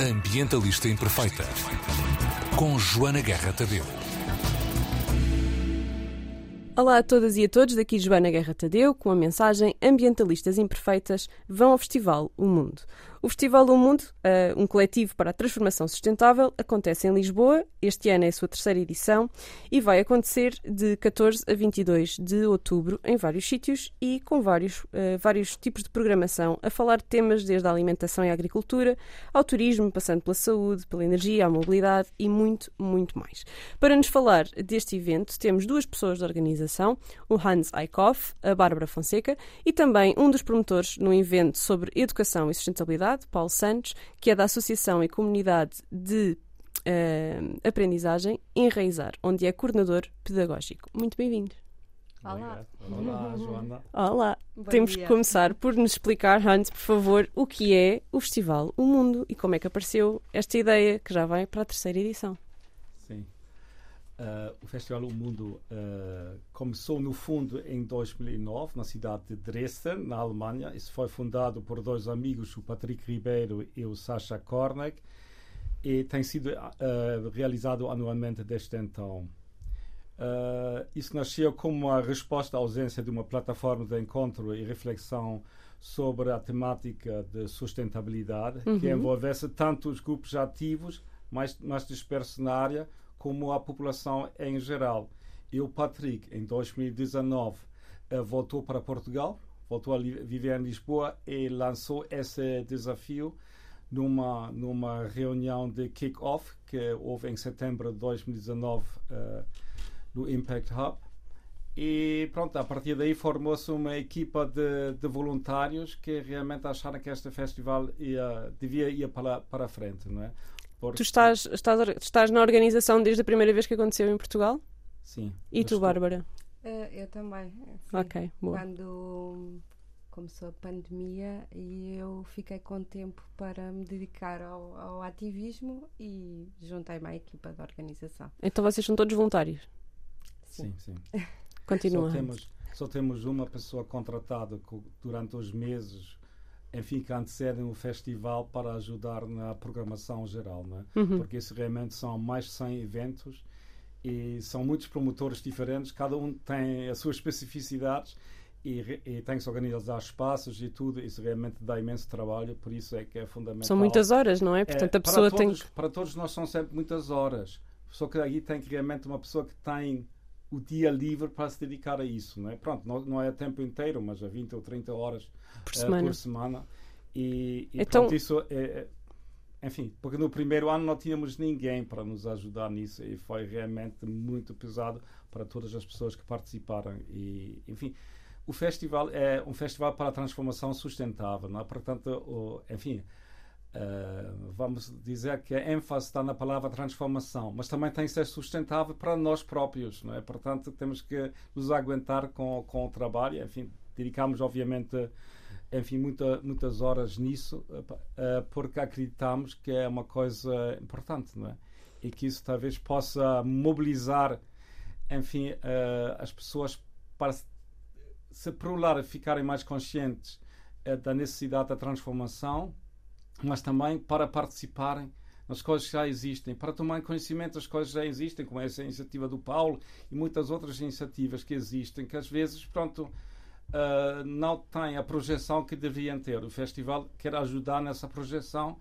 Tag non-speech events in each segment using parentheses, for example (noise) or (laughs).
Ambientalista Imperfeita, com Joana Guerra Tadeu. Olá a todas e a todos, daqui Joana Guerra Tadeu, com a mensagem Ambientalistas Imperfeitas vão ao Festival O Mundo. O Festival O Mundo, uh, um coletivo para a transformação sustentável, acontece em Lisboa. Este ano é a sua terceira edição e vai acontecer de 14 a 22 de outubro em vários sítios e com vários, uh, vários tipos de programação a falar de temas desde a alimentação e a agricultura ao turismo, passando pela saúde, pela energia, a mobilidade e muito, muito mais. Para nos falar deste evento, temos duas pessoas da organização, o Hans Eickhoff, a Bárbara Fonseca e também um dos promotores no evento sobre educação e sustentabilidade Paulo Santos, que é da Associação e Comunidade de uh, Aprendizagem Enraizar, onde é coordenador pedagógico. Muito bem-vindos. Olá. Olá, (laughs) Joana. Olá. Bom Temos dia. que começar por nos explicar, Hans, por favor, o que é o Festival O Mundo e como é que apareceu esta ideia que já vai para a terceira edição. Uh, o Festival O Mundo uh, começou, no fundo, em 2009, na cidade de Dresden, na Alemanha. Isso foi fundado por dois amigos, o Patrick Ribeiro e o Sasha Kornek, e tem sido uh, realizado anualmente desde então. isso nasceu como uma resposta à ausência de uma plataforma de encontro e reflexão sobre a temática de sustentabilidade, uhum. que envolvesse tanto os grupos ativos, mais, mais dispersos na área, como a população em geral. E o Patrick, em 2019, eh, voltou para Portugal, voltou a viver em Lisboa e lançou esse desafio numa, numa reunião de kick-off que houve em setembro de 2019 uh, no Impact Hub. E pronto, a partir daí formou-se uma equipa de, de, voluntários que realmente acharam que este festival ia, devia ir para, para a frente. Não é? Porque... Tu estás, estás, estás na organização desde a primeira vez que aconteceu em Portugal? Sim. E tu, Bárbara? Uh, eu também. Sim. Ok, boa. Quando começou a pandemia e eu fiquei com tempo para me dedicar ao, ao ativismo e juntei-me à equipa da organização. Então vocês são todos voluntários? Sim, sim. sim. Continua. Só temos, só temos uma pessoa contratada durante os meses enfim, que antecedem o festival para ajudar na programação geral, é? Uhum. Porque isso realmente são mais de 100 eventos e são muitos promotores diferentes, cada um tem as suas especificidades e, e tem que se organizar espaços e tudo, isso realmente dá imenso trabalho, por isso é que é fundamental. São muitas horas, não é? Portanto, é, a pessoa para todos, tem. Para todos nós são sempre muitas horas, só que aí tem que realmente uma pessoa que tem o dia livre para se dedicar a isso, não é? Pronto, não, não é a tempo inteiro, mas a 20 ou 30 horas por semana. Uh, por semana. E, e então, pronto, isso é, é, enfim, porque no primeiro ano não tínhamos ninguém para nos ajudar nisso e foi realmente muito pesado para todas as pessoas que participaram e, enfim, o festival é um festival para a transformação sustentável, não é? Portanto, o, enfim, Uh, vamos dizer que a ênfase está na palavra transformação, mas também tem que ser sustentável para nós próprios, não é? Portanto, temos que nos aguentar com, com o trabalho, enfim, dedicamos obviamente enfim, muita, muitas horas nisso, uh, porque acreditamos que é uma coisa importante, não é? E que isso talvez possa mobilizar, enfim, uh, as pessoas para, se por um lado, ficarem mais conscientes da necessidade da transformação, mas também para participarem nas coisas que já existem, para tomar conhecimento das coisas que já existem, como essa iniciativa do Paulo e muitas outras iniciativas que existem, que às vezes, pronto, uh, não têm a projeção que deviam ter. O festival quer ajudar nessa projeção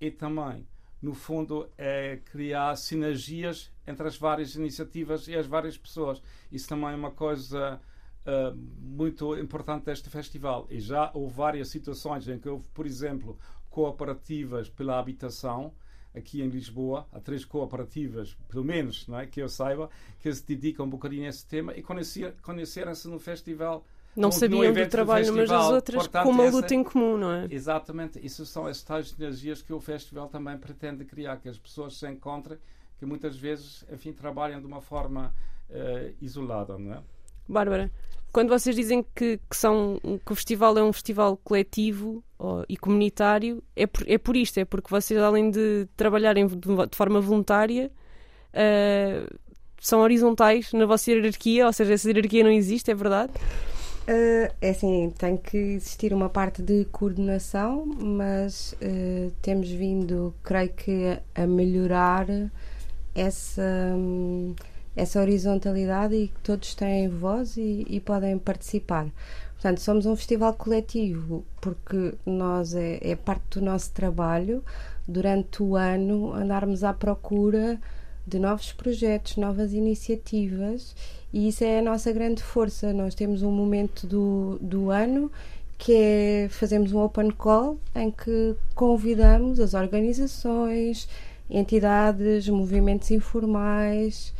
e também, no fundo, é criar sinergias entre as várias iniciativas e as várias pessoas. Isso também é uma coisa uh, muito importante deste festival. E já houve várias situações em que houve, por exemplo, cooperativas pela habitação aqui em Lisboa, há três cooperativas, pelo menos, não é, que eu saiba, que se dedicam um bocadinho a esse tema e conheceram-se no festival. Não sabiam do trabalho umas das outras Portanto, com uma luta essa, em comum, não é? Exatamente. Isso são as tais energias que o festival também pretende criar, que as pessoas se encontrem, que muitas vezes, enfim, trabalham de uma forma uh, isolada, não é? Bárbara, quando vocês dizem que, que, são, que o festival é um festival coletivo e comunitário, é por, é por isto, é porque vocês, além de trabalharem de, forma voluntária, uh, são horizontais na vossa hierarquia, ou seja, essa hierarquia não existe, é verdade? Uh, é assim, tem que existir uma parte de coordenação, mas uh, temos vindo, creio que, a melhorar essa, essa horizontalidade e que todos têm voz e, e, podem participar. Portanto, somos um festival coletivo porque nós é, é parte do nosso trabalho durante o ano andarmos à procura de novos projetos, novas iniciativas e isso é a nossa grande força. Nós temos um momento do, do ano que é fazemos um open call em que convidamos as organizações, entidades, movimentos informais,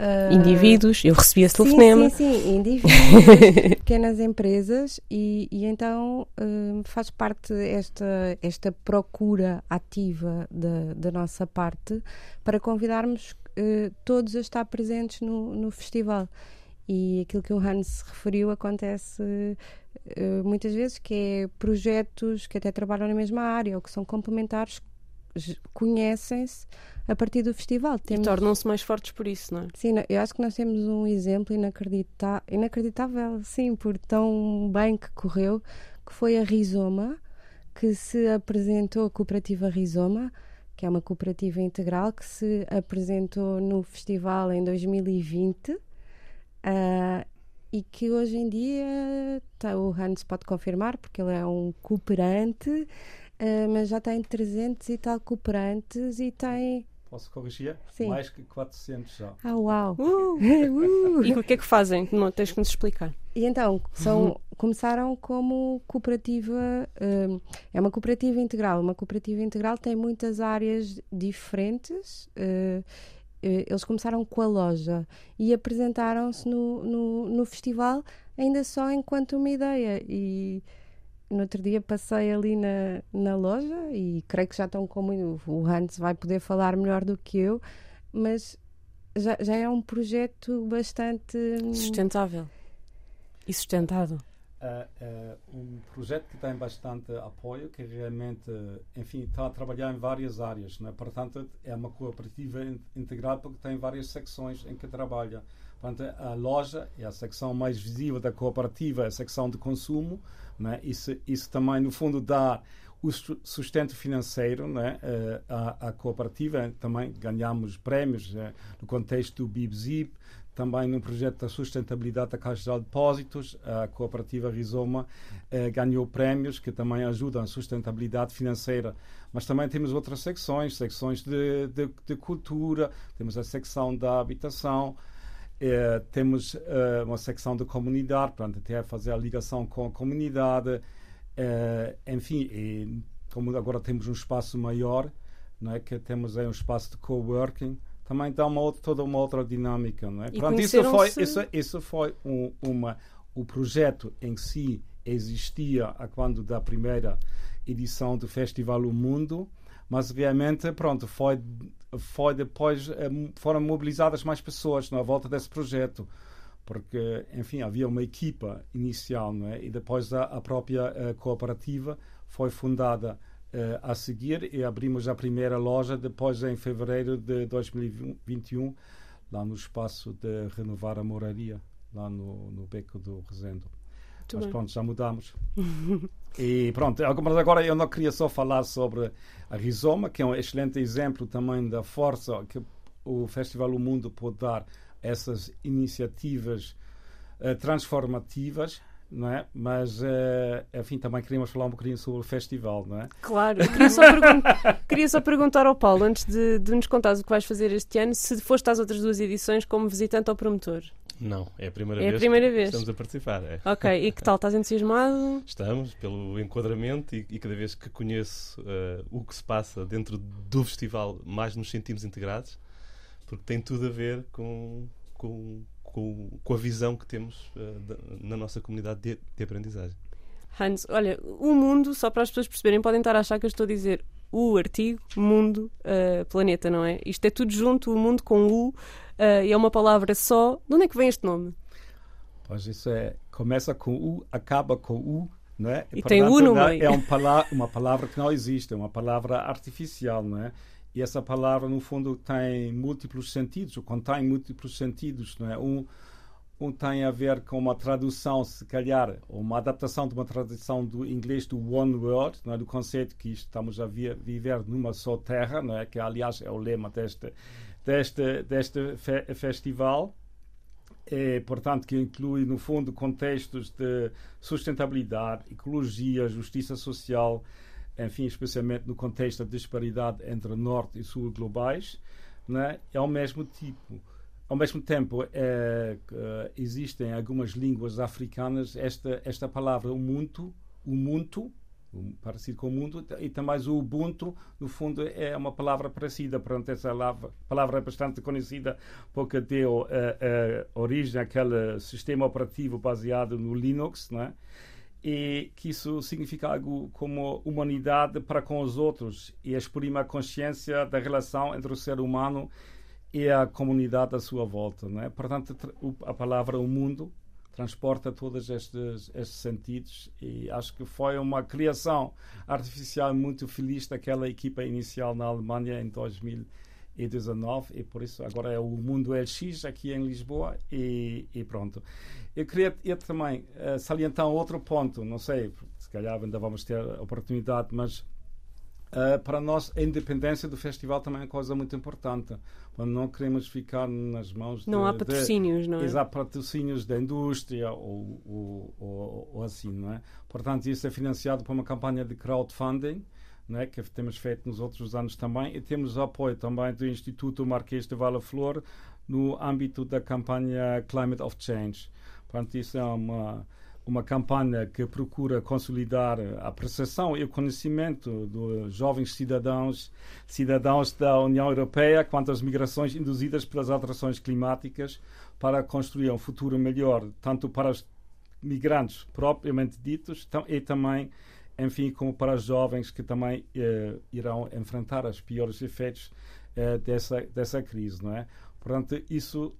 Uh, indivíduos, eu recebi esse telefonema. Sim, sim, indivíduos, (laughs) pequenas empresas e, e então uh, faz parte esta, esta procura ativa da, da nossa parte para convidarmos uh, todos a estar presentes no, no festival. E aquilo que o Hans referiu acontece muitas vezes, que é projetos que até trabalham na mesma área ou que são complementares conhecem-se a partir do festival. Temos... E tornam-se mais fortes por isso, não é? Sim, eu acho que nós temos um exemplo inacredita... inacreditável, sim, por tão bem que correu, que foi a Rizoma, que se apresentou, a cooperativa Rizoma, que é uma cooperativa integral, que se apresentou no festival em 2020. Uh, ah, e que hoje em dia tá, o Hans pode confirmar, porque ele é um cooperante, uh, mas já tem 300 e tal cooperantes e tem Posso corrigir? Sim. Mais que 400 já. Ah, uau! Uh, uh. (laughs) E o que é que fazem? Não, tens que nos explicar. E então, são, uhum. começaram como cooperativa, um, é uma cooperativa integral. Uma cooperativa integral tem muitas áreas diferentes. Uh, eles começaram com a loja e apresentaram-se no, no, no festival ainda só enquanto uma ideia. E no outro dia passei ali na, na loja e creio que já estão como o Hans vai poder falar melhor do que eu, mas já, já é um projeto bastante sustentável e sustentado. Uh, um projeto que tem bastante apoio, que realmente, enfim, está a trabalhar em várias áreas, né? portanto é uma cooperativa integrada porque tem várias secções em que trabalha. Portanto, a loja é a secção mais visível da cooperativa, a secção de consumo, né? isso, isso também, no fundo, dá o sustento financeiro né, à, à, cooperativa. Também ganhamos prémios né, no contexto do BIBZIP, também no projeto da sustentabilidade da Caixa de Depósitos. A cooperativa Rizoma eh, ganhou prémios que também ajudam a sustentabilidade financeira. Mas também temos outras secções, secções de, de, de cultura, temos a secção da habitação, é, temos uh, uma secção de comunidade, portanto, até fazer a ligação com a comunidade. Uh, enfim, e, como agora temos um espaço maior, não é, que temos aí um espaço de coworking, também dá uma outra, toda uma outra dinâmica. Não é? Portanto, isso foi, isso, isso foi um, uma. O projeto em si existia a quando da primeira edição do Festival O Mundo, mas realmente, pronto, foi foi depois eh, foram mobilizadas mais pessoas na volta desse projeto porque enfim havia uma equipa inicial não é e depois a, a própria a eh, cooperativa foi fundada a seguir e abrimos a primeira loja depois em fevereiro de 2021 lá no espaço de renovar a moraria lá no, no beco do Resendo muito Mas bem. pronto, já mudamos. (laughs) e pronto, mas agora eu não queria só falar sobre a Rizoma, que é um excelente exemplo também da força que o Festival O Mundo pode dar essas iniciativas uh, transformativas. Não é? Mas, uh, enfim, também queríamos falar um bocadinho sobre o festival, não é? Claro, queria só, (laughs) queria só perguntar ao Paulo, antes de, de nos contares o que vais fazer este ano, se foste às outras duas edições como visitante ou promotor. Não, é a primeira, é vez, a primeira que vez estamos a participar. É. Ok, e que tal? Estás entusiasmado? (laughs) Estamos, pelo enquadramento e, e cada vez que conheço uh, o que se passa dentro do festival, mais nos sentimos integrados, porque tem tudo a ver com, com, com, com a visão que temos uh, da, na nossa comunidade de, de aprendizagem. Hans, olha, o mundo, só para as pessoas perceberem, podem estar a achar que eu estou a dizer o artigo, mundo, uh, planeta, não é? Isto é tudo junto, o mundo com o uh, e é uma palavra só. De onde é que vem este nome? Pois isso é, começa com U, acaba com U, não é? E, tem U no meio. É uma palavra, uma palavra que não existe, é uma palavra artificial, não é? E essa palavra, no fundo, tem múltiplos sentidos, ou contém múltiplos sentidos, não é? Um, um tem a ver com uma tradução, se calhar, ou uma adaptação de uma tradução do inglês do One World, não é? do conceito que estamos a viver numa só terra, não é? que aliás é o lema deste, deste, deste fe festival. É, portanto, que inclui, no fundo, contextos de sustentabilidade, ecologia, justiça social, enfim, especialmente no contexto da disparidade entre Norte e Sul globais, né? é ao mesmo tipo ao mesmo tempo, é, existem algumas línguas africanas esta, esta palavra, o muito, parecido com o mundo, e também o Ubuntu, no fundo, é uma palavra parecida. Portanto, essa palavra é bastante conhecida porque deu uh, uh, origem àquele sistema operativo baseado no Linux, né? E que isso significa algo como humanidade para com os outros e exprime a consciência da relação entre o ser humano e a comunidade à sua volta. Não é? Portanto, a palavra o mundo transporta todos estes, estes sentidos e acho que foi uma criação artificial muito feliz daquela equipa inicial na Alemanha em 2019 e por isso agora é o Mundo LX aqui em Lisboa e, e pronto. Eu queria eu também uh, salientar outro ponto, não sei, se calhar ainda vamos ter oportunidade, mas Uh, para nós, a independência do festival também é uma coisa muito importante. Quando não queremos ficar nas mãos Não de, há patrocínios, de, não é? Exato, patrocínios da indústria ou, ou, ou, ou, assim, não é? Portanto, isso é financiado por uma campanha de crowdfunding, não é? que temos feito nos outros anos também, e temos apoio também do Instituto Marquês de Vala Flor no âmbito da campanha Climate of Change. Portanto, isso é uma uma campanha que procura consolidar a percepção e o conhecimento dos jovens cidadãos, cidadãos da União Europeia quanto às migrações induzidas pelas alterações climáticas para construir um futuro melhor, tanto para os migrantes propriamente ditos e também, enfim, como para os jovens que também eh, irão enfrentar os piores efeitos eh, dessa, dessa crise, não é? Portanto, isso,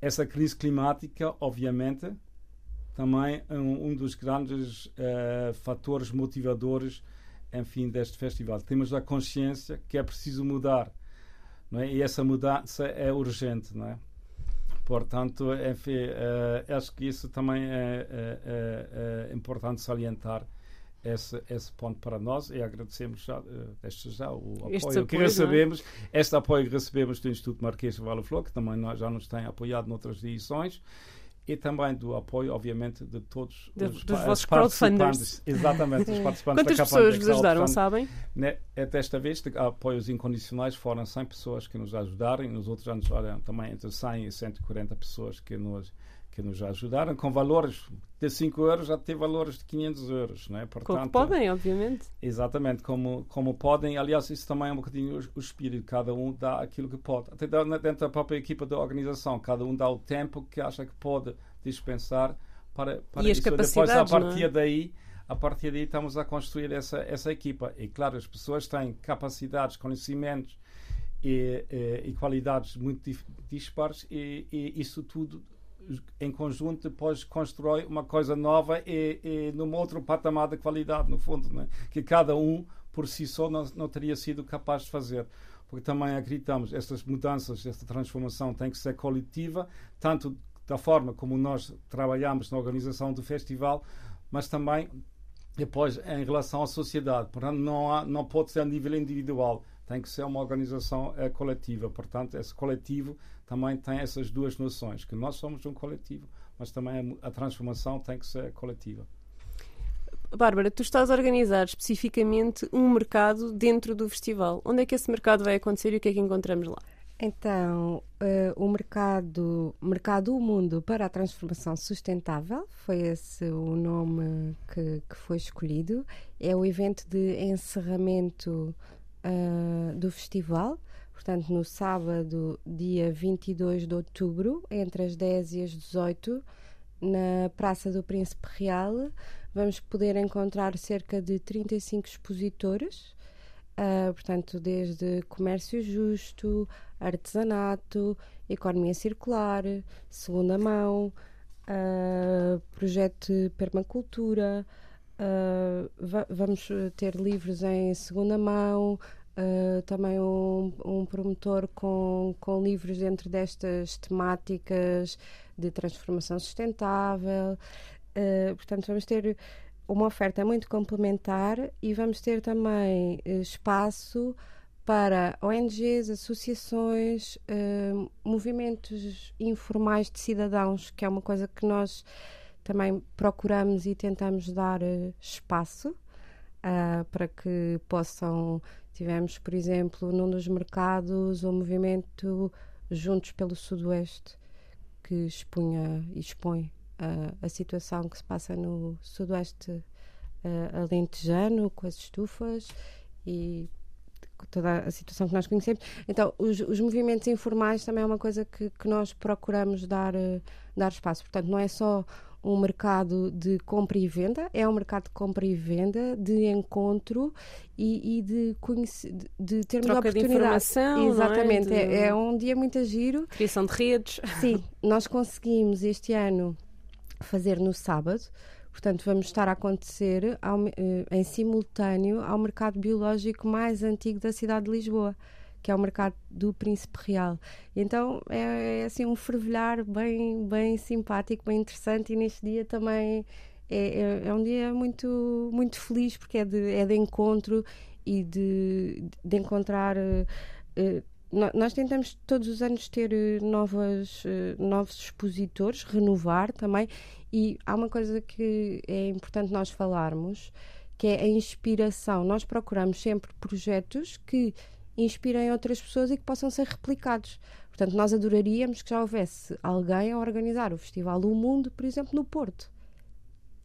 essa crise climática, obviamente, também um, um dos grandes uh, fatores motivadores, enfim, deste festival. Temos a consciência que é preciso mudar, não é? e essa mudança é urgente, não é? Portanto, enfim, uh, acho que isso também é, é, é, é importante salientar esse, esse ponto para nós e agradecemos já, este já o apoio, apoio que é? recebemos, este apoio que recebemos do Instituto Marquês de Vale Flor, que também nós, já nos tem apoiado noutras edições e também do apoio, obviamente, de todos de, os dos vossos crowdfunders. Exatamente, os (laughs) participantes Quantas da pessoas vos ajudaram, sabem? Né, desta vez, de apoios incondicionais, foram 100 pessoas que nos ajudaram e nos outros anos eram também entre 100 e 140 pessoas que nos que nos ajudaram, com valores de 5 euros já tem valores de 500 euros. Não é? Portanto, como podem, obviamente. Exatamente, como, como podem. Aliás, isso também é um bocadinho o, o espírito. Cada um dá aquilo que pode. Até dentro da própria equipa da organização, cada um dá o tempo que acha que pode dispensar para, para e isso. As capacidades, Depois, a partir é? daí, a partir daí estamos a construir essa, essa equipa. E claro, as pessoas têm capacidades, conhecimentos e, e, e qualidades muito dispares e, e isso tudo em conjunto depois constrói uma coisa nova e, e num outro patamar de qualidade, no fundo, né? que cada um por si só não, não teria sido capaz de fazer. Porque também acreditamos estas mudanças, esta transformação tem que ser coletiva, tanto da forma como nós trabalhamos na organização do festival, mas também depois em relação à sociedade. Portanto, não, há, não pode ser a nível individual, tem que ser uma organização é, coletiva. Portanto, esse coletivo também tem essas duas noções, que nós somos um coletivo, mas também a, a transformação tem que ser coletiva. Bárbara, tu estás a organizar especificamente um mercado dentro do festival. Onde é que esse mercado vai acontecer e o que é que encontramos lá? Então, uh, o mercado, mercado O Mundo para a Transformação Sustentável, foi esse o nome que, que foi escolhido. É o evento de encerramento uh, do festival portanto, no sábado, dia 22 de outubro, entre as 10 e as 18, na Praça do Príncipe Real, vamos poder encontrar cerca de 35 expositores, uh, portanto, desde comércio justo, artesanato, economia circular, segunda mão, uh, projeto de permacultura. Uh, va vamos ter livros em segunda mão, Uh, também um, um, promotor com, com livros dentro destas temáticas de transformação sustentável. Uh, portanto, vamos ter uma oferta muito complementar e vamos ter também uh, espaço para ONGs, associações, movimentos informais de cidadãos, que é uma coisa que nós também procuramos e tentamos dar espaço para que possam. Tivemos, por exemplo, num dos mercados, o um movimento Juntos pelo Sudoeste, que expunha e expõe uh, a situação que se passa no Sudoeste uh, alentejano, com as estufas e toda a situação que nós conhecemos. Então, os, os movimentos informais também é uma coisa que, que nós procuramos dar, uh, dar espaço. Portanto, não é só um mercado de compra e venda, é um mercado de compra e venda, de encontro e, e de, conhecer, de, de termos Troca oportunidade. De informação, Exatamente, é? De... É, é um dia muito giro. Criação de redes. Sim, (laughs) nós conseguimos este ano fazer no sábado. Portanto, vamos estar a acontecer ao, eh, em simultâneo ao mercado biológico mais antigo da cidade de Lisboa que é o mercado do Príncipe Real. Então é, é, assim um fervilhar bem, bem simpático, bem interessante e neste dia também é, é, é um dia muito, muito feliz porque é de, é de encontro e de, de encontrar. Uh, nós tentamos todos os anos ter novas, uh, novos expositores, renovar também, e há uma coisa que é importante nós falarmos, que é a inspiração. Nós procuramos sempre projetos que inspirem outras pessoas e que possam ser replicados. Portanto, nós adoraríamos que já houvesse alguém a organizar o Festival O Mundo, por exemplo, no Porto.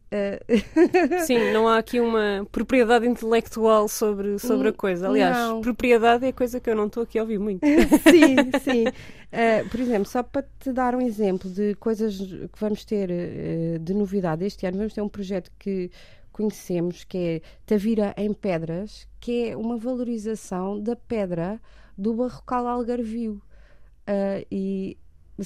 Uh... Sim, não há aqui uma propriedade intelectual sobre, sobre a coisa. Aliás, não. propriedade é coisa que eu não estou aqui a ouvir muito. (laughs) sim, sim. Uh, por exemplo, só para te dar um exemplo de coisas que vamos ter uh, de novidade este ano, vamos ter um projeto que conhecemos, que é Tavira em Pedras, que é uma valorização da pedra do barrocal algarvio. Uh, e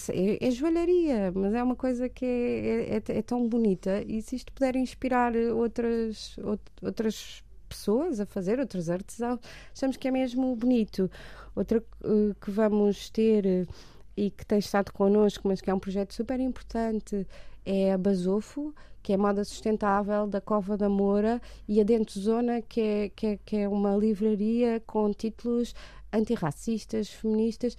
é, é, joalharia, mas é uma coisa que é, é, é, é tão bonita e se isto puder inspirar outras, outras pessoas a fazer, outros artesãos, achamos que é mesmo bonito. Outra uh, que vamos ter e que tem estado connosco, mas que é um projeto super importante, é a Basofo, que é moda sustentável da Cova da Moura, e a Dentro Zona, que é, que é, que é uma livraria com títulos antirracistas, feministas.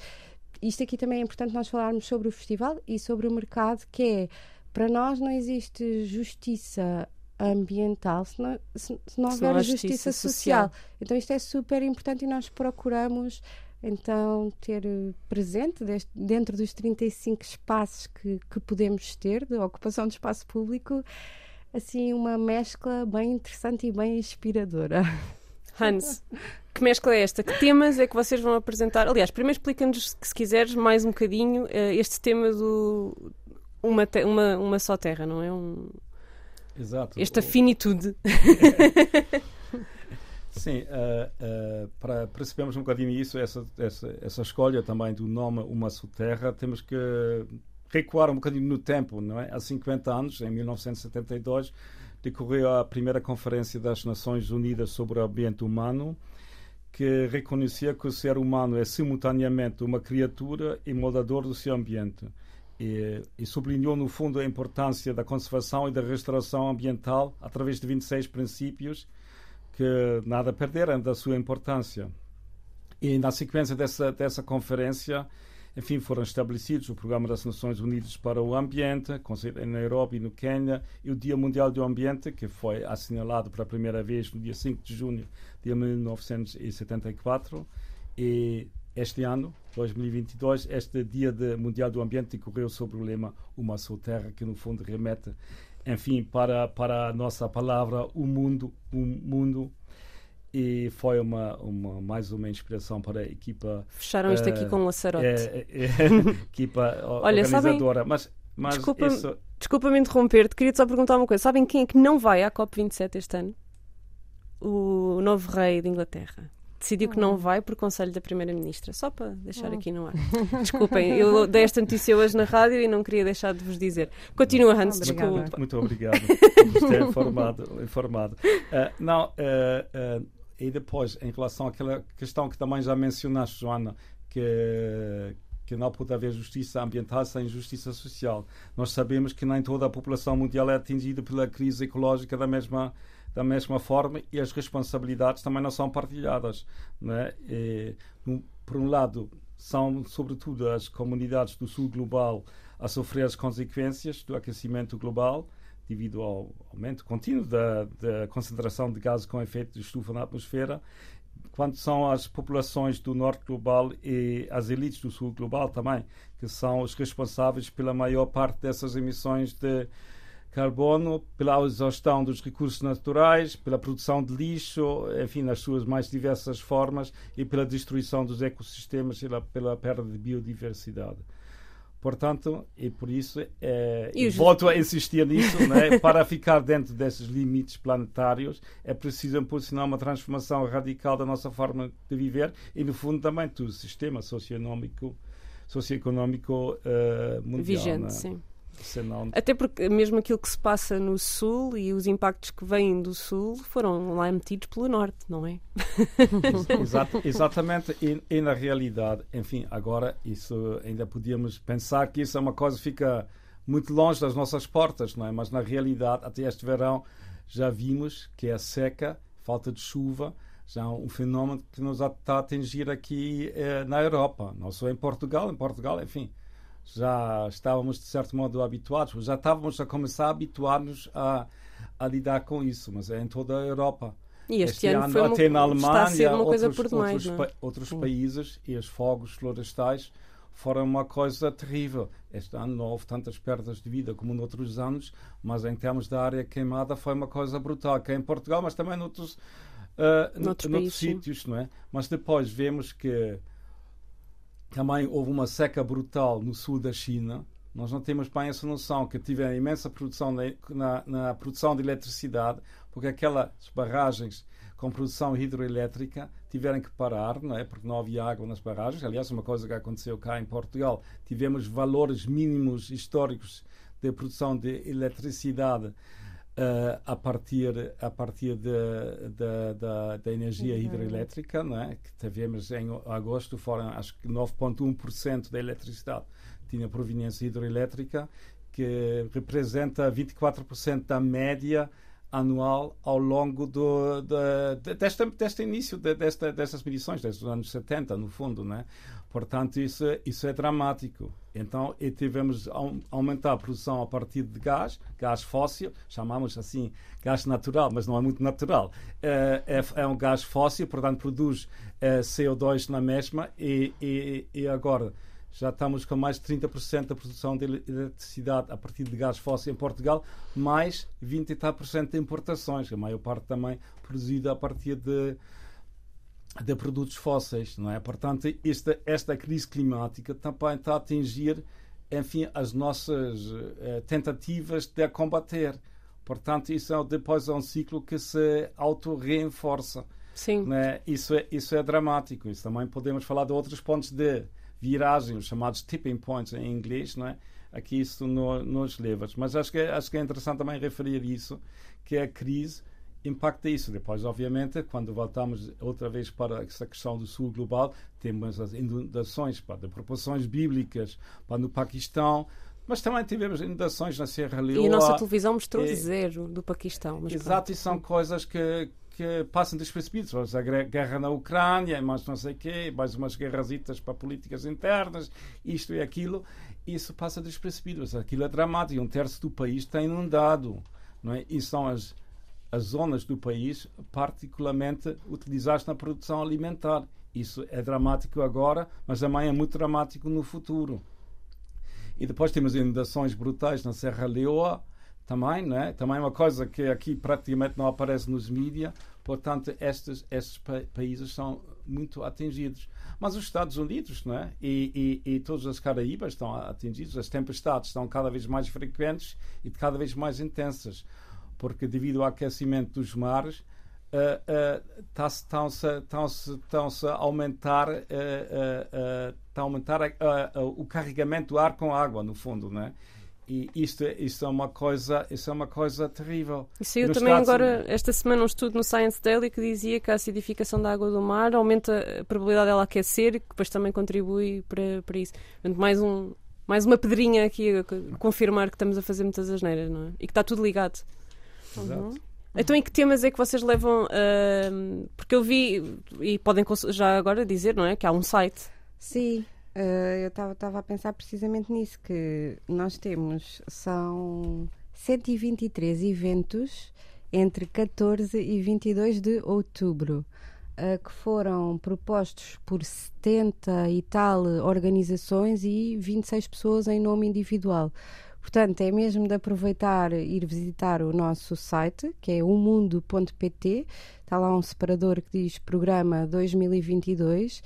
Isto aqui também é importante nós falarmos sobre o festival e sobre o mercado, que é, para nós não existe justiça ambiental se não, se, se não houver justiça, justiça social. social. Então isto é super importante e nós procuramos então, ter eh, presente deste, dentro dos 35 espaços que, que podemos ter de ocupação de espaço público, assim, uma mescla bem interessante e bem inspiradora. (laughs) Hans, que mescla é esta? Que temas é que vocês vão apresentar? Aliás, primeiro explica-nos, se quiseres, mais um bocadinho uh, este tema do uma, uma, uma só terra, não é? Um... Exato. Esta finitude. (laughs) (laughs) Sim, uh, uh, para percebermos um bocadinho isso, essa, essa, essa escolha também do nome Uma Só Terra, temos que recuar um bocadinho no tempo, não é? Há 50 anos, em 1972, decorreu a primeira Conferência das Nações Unidas sobre o Ambiente Humano, que reconhecia que o ser humano é simultaneamente uma criatura e moldador do seu ambiente. E, e, sublinhou, no fundo, a importância da conservação e da restauração ambiental através de 26 princípios que nada perderam da sua importância. E na sequência dessa, dessa conferência, enfim, foram estabelecidos o Programa das Nações Unidas para o Ambiente, em Nairobi, no Quênia, e o Dia Mundial do Ambiente, que foi assinalado pela primeira vez no dia 5 de junho de 1974. E este ano, 2022, este Dia Mundial do Ambiente decorreu sobre o lema Uma Só Terra, que no fundo remete enfim, para, para a nossa palavra, o mundo, o mundo. E foi uma, uma, mais uma inspiração para a equipa. Fecharam isto uh, aqui com um laçarote. É, é, é, (laughs) equipa Olha, organizadora. Sabem, mas, mas desculpa, isso... desculpa-me interromper-te, queria-te só perguntar uma coisa. Sabem quem é que não vai à COP27 este ano? O novo rei de Inglaterra decidiu que não hum. vai por conselho da Primeira-Ministra. Só para deixar hum. aqui no ar. Desculpem, eu dei esta notícia hoje na rádio e não queria deixar de vos dizer. Continua, Hans, Obrigada. desculpa. Muito obrigado por ter (laughs) informado. informado. Uh, não, uh, uh, e depois, em relação àquela questão que também já mencionaste, Joana, que que não pode haver justiça ambiental sem justiça social. Nós sabemos que nem toda a população mundial é atingida pela crise ecológica da mesma da mesma forma e as responsabilidades também não são partilhadas. Né? E, por um lado, são sobretudo as comunidades do sul global a sofrer as consequências do aquecimento global devido ao aumento contínuo da, da concentração de gases com efeito de estufa na atmosfera quando são as populações do norte global e as elites do sul global também, que são os responsáveis pela maior parte dessas emissões de carbono, pela exaustão dos recursos naturais, pela produção de lixo, enfim, nas suas mais diversas formas, e pela destruição dos ecossistemas e pela perda de biodiversidade. Portanto, e por isso, é, e volto a insistir nisso, né, (laughs) para ficar dentro desses limites planetários, é preciso impulsionar uma transformação radical da nossa forma de viver e, no fundo, também do sistema socioeconómico, socioeconómico uh, mundial. Vigente, né? sim. Senão... Até porque mesmo aquilo que se passa no Sul e os impactos que vêm do Sul foram lá metidos pelo Norte, não é? Exato, exatamente. E, e, na realidade, enfim, agora isso ainda podíamos pensar que isso é uma coisa que fica muito longe das nossas portas, não é? Mas na realidade, até este verão, já vimos que a seca, falta de chuva, já é um fenómeno que nos está a atingir aqui eh, na Europa, não só em Portugal. Em Portugal, enfim, já estávamos de certo modo habituados, já estávamos a começar a habituar-nos a, a lidar com isso, mas é em toda a Europa. E este, este ano, ano até uma, na Alemanha, outros, demais, outros, é? outros países e os fogos florestais foram uma coisa terrível. Este ano não houve tantas perdas de vida como noutros anos, mas em termos da área queimada foi uma coisa brutal, que é em Portugal, mas também noutros, uh, noutros, noutros sítios, não é? Mas depois vemos que também houve uma seca brutal no sul da China. Nós não temos bem essa noção que tiveram imensa produção na, na, produção de eletricidade, porque aquelas barragens com produção hidroelétrica tiveram que parar, não é? porque não havia água nas barragens. Aliás, uma coisa que aconteceu cá em Portugal, tivemos valores mínimos históricos de produção de eletricidade Uh, a partir a partir da energia uhum. hidroelétrica, não é? que tivemos em agosto foram acho que 9,1% da eletricidade tinha proveniência hidroelétrica, que representa 24% da média anual ao longo do, de, desta, deste início de, desta, destas medições, desde os anos 70, no fundo. Né? Portanto, isso, isso é dramático. Então, e tivemos a aumentar a produção a partir de gás, gás fóssil, chamamos assim gás natural, mas não é muito natural. É, é, é um gás fóssil, portanto, produz é, CO2 na mesma e, e, e agora já estamos com mais de 30% da produção de eletricidade a partir de gás fóssil em Portugal, mais 20% de importações, a maior parte também produzida a partir de, de produtos fósseis, não é? Portanto, esta, esta crise climática também está a atingir, enfim, as nossas uh, tentativas de a combater. Portanto, isso é, depois é um ciclo que se auto-reenforça. Sim. Né? Isso, é, isso é dramático. Isso também podemos falar de outros pontos de viragem, os chamados tipping points em inglês, não é? Aqui isso no, nos leva. Mas acho que, é, acho que é interessante também referir isso, que a crise impacta isso. Depois, obviamente, quando voltamos outra vez para essa questão do sul global, temos as inundações pá, de proporções bíblicas pá, no Paquistão, mas também tivemos inundações na Serra Leoa. E a nossa televisão mostrou é, zero do Paquistão. exato, pronto. e são coisas que, que passam despercebidos. A guerra na Ucrânia, mais não sei o quê, mais umas guerrasitas para políticas internas, isto e aquilo. Isso passa despercebido. Aquilo é dramático. Um terço do país está inundado. Não é? E são as, as zonas do país particularmente utilizadas na produção alimentar. Isso é dramático agora, mas também é muito dramático no futuro. E depois temos inundações brutais na Serra Leoa, também, não é? Também uma coisa que aqui praticamente não aparece nos mídias. Portanto, estes, estes pa países são muito atingidos. Mas os Estados Unidos não é? e, e, e todas as Caraíbas estão atingidos. As tempestades estão cada vez mais frequentes e cada vez mais intensas. Porque, devido ao aquecimento dos mares, uh, uh, estão-se a aumentar, uh, uh, a aumentar o carregamento do ar com água, no fundo. Não é? E isto, isto, é uma coisa, isto é uma coisa terrível. E saiu também Estados... agora, esta semana, um estudo no Science Daily que dizia que a acidificação da água do mar aumenta a probabilidade dela aquecer e que depois também contribui para, para isso. Portanto, mais, um, mais uma pedrinha aqui a confirmar que estamos a fazer muitas asneiras, não é? E que está tudo ligado. Exato. Uhum. Então, em que temas é que vocês levam? Uh, porque eu vi, e podem já agora dizer, não é? Que há um site. Sim, uh, eu estava a pensar precisamente nisso, que nós temos, são 123 eventos entre 14 e 22 de outubro, uh, que foram propostos por 70 e tal organizações e 26 pessoas em nome individual. Portanto, é mesmo de aproveitar ir visitar o nosso site, que é umundo.pt. Está lá um separador que diz Programa 2022.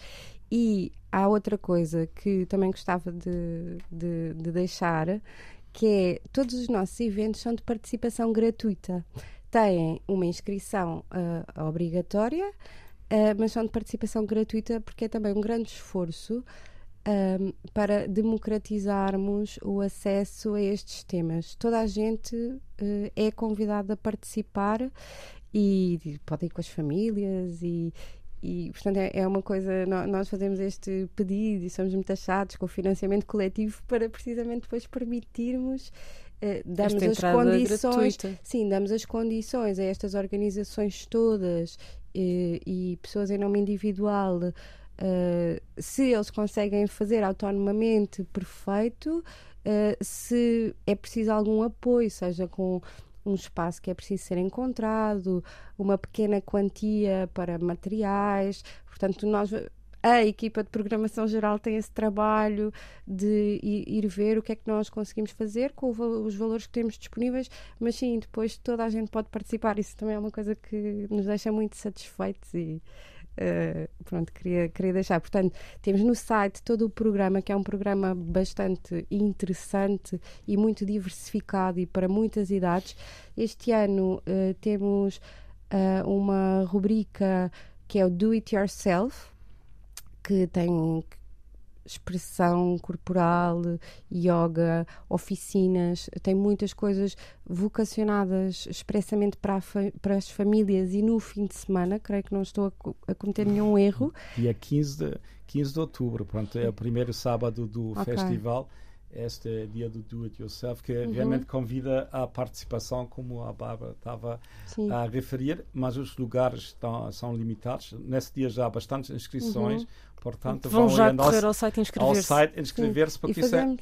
E há outra coisa que também gostava de, de, de deixar, que é todos os nossos eventos são de participação gratuita. Têm uma inscrição uh, obrigatória, uh, mas são de participação gratuita porque é também um grande esforço um, para democratizarmos o acesso a estes temas. Toda a gente uh, é convidada a participar e pode ir com as famílias e, e portanto é, é uma coisa nós fazemos este pedido e somos muito achados com o financiamento coletivo para precisamente depois permitirmos uh, damos as condições gratuita. sim damos as condições a estas organizações todas uh, e pessoas em nome individual Uh, se eles conseguem fazer autonomamente, perfeito. Uh, se é preciso algum apoio, seja com um espaço que é preciso ser encontrado, uma pequena quantia para materiais. Portanto, nós a equipa de programação geral tem esse trabalho de ir, ver o que é que nós conseguimos fazer com os valores que temos disponíveis, mas sim, depois toda a gente pode participar. Isso também é uma coisa que nos deixa muito satisfeitos e, Uh, pronto, queria, queria deixar. Portanto, temos no site todo o programa, que é um programa bastante interessante e muito diversificado e para muitas idades. Este ano uh, temos uh, uma rubrica que é o Do It Yourself, que tem expressão corporal, yoga, oficinas, tem muitas coisas vocacionadas expressamente para, para as famílias e no fim de semana, creio que não estou a, a cometer nenhum erro. Dia 15 de, 15 de outubro, pronto, é o primeiro sábado do okay. festival este dia do Do It Yourself, que uhum. realmente convida à participação, como a Bárbara estava Sim. a referir, mas os lugares estão, são limitados. Nesse dia já há bastantes inscrições, uhum. Portanto, vão, vão já correr ao, ao site inscrever-se. Ao site inscrever-se, porque isso é,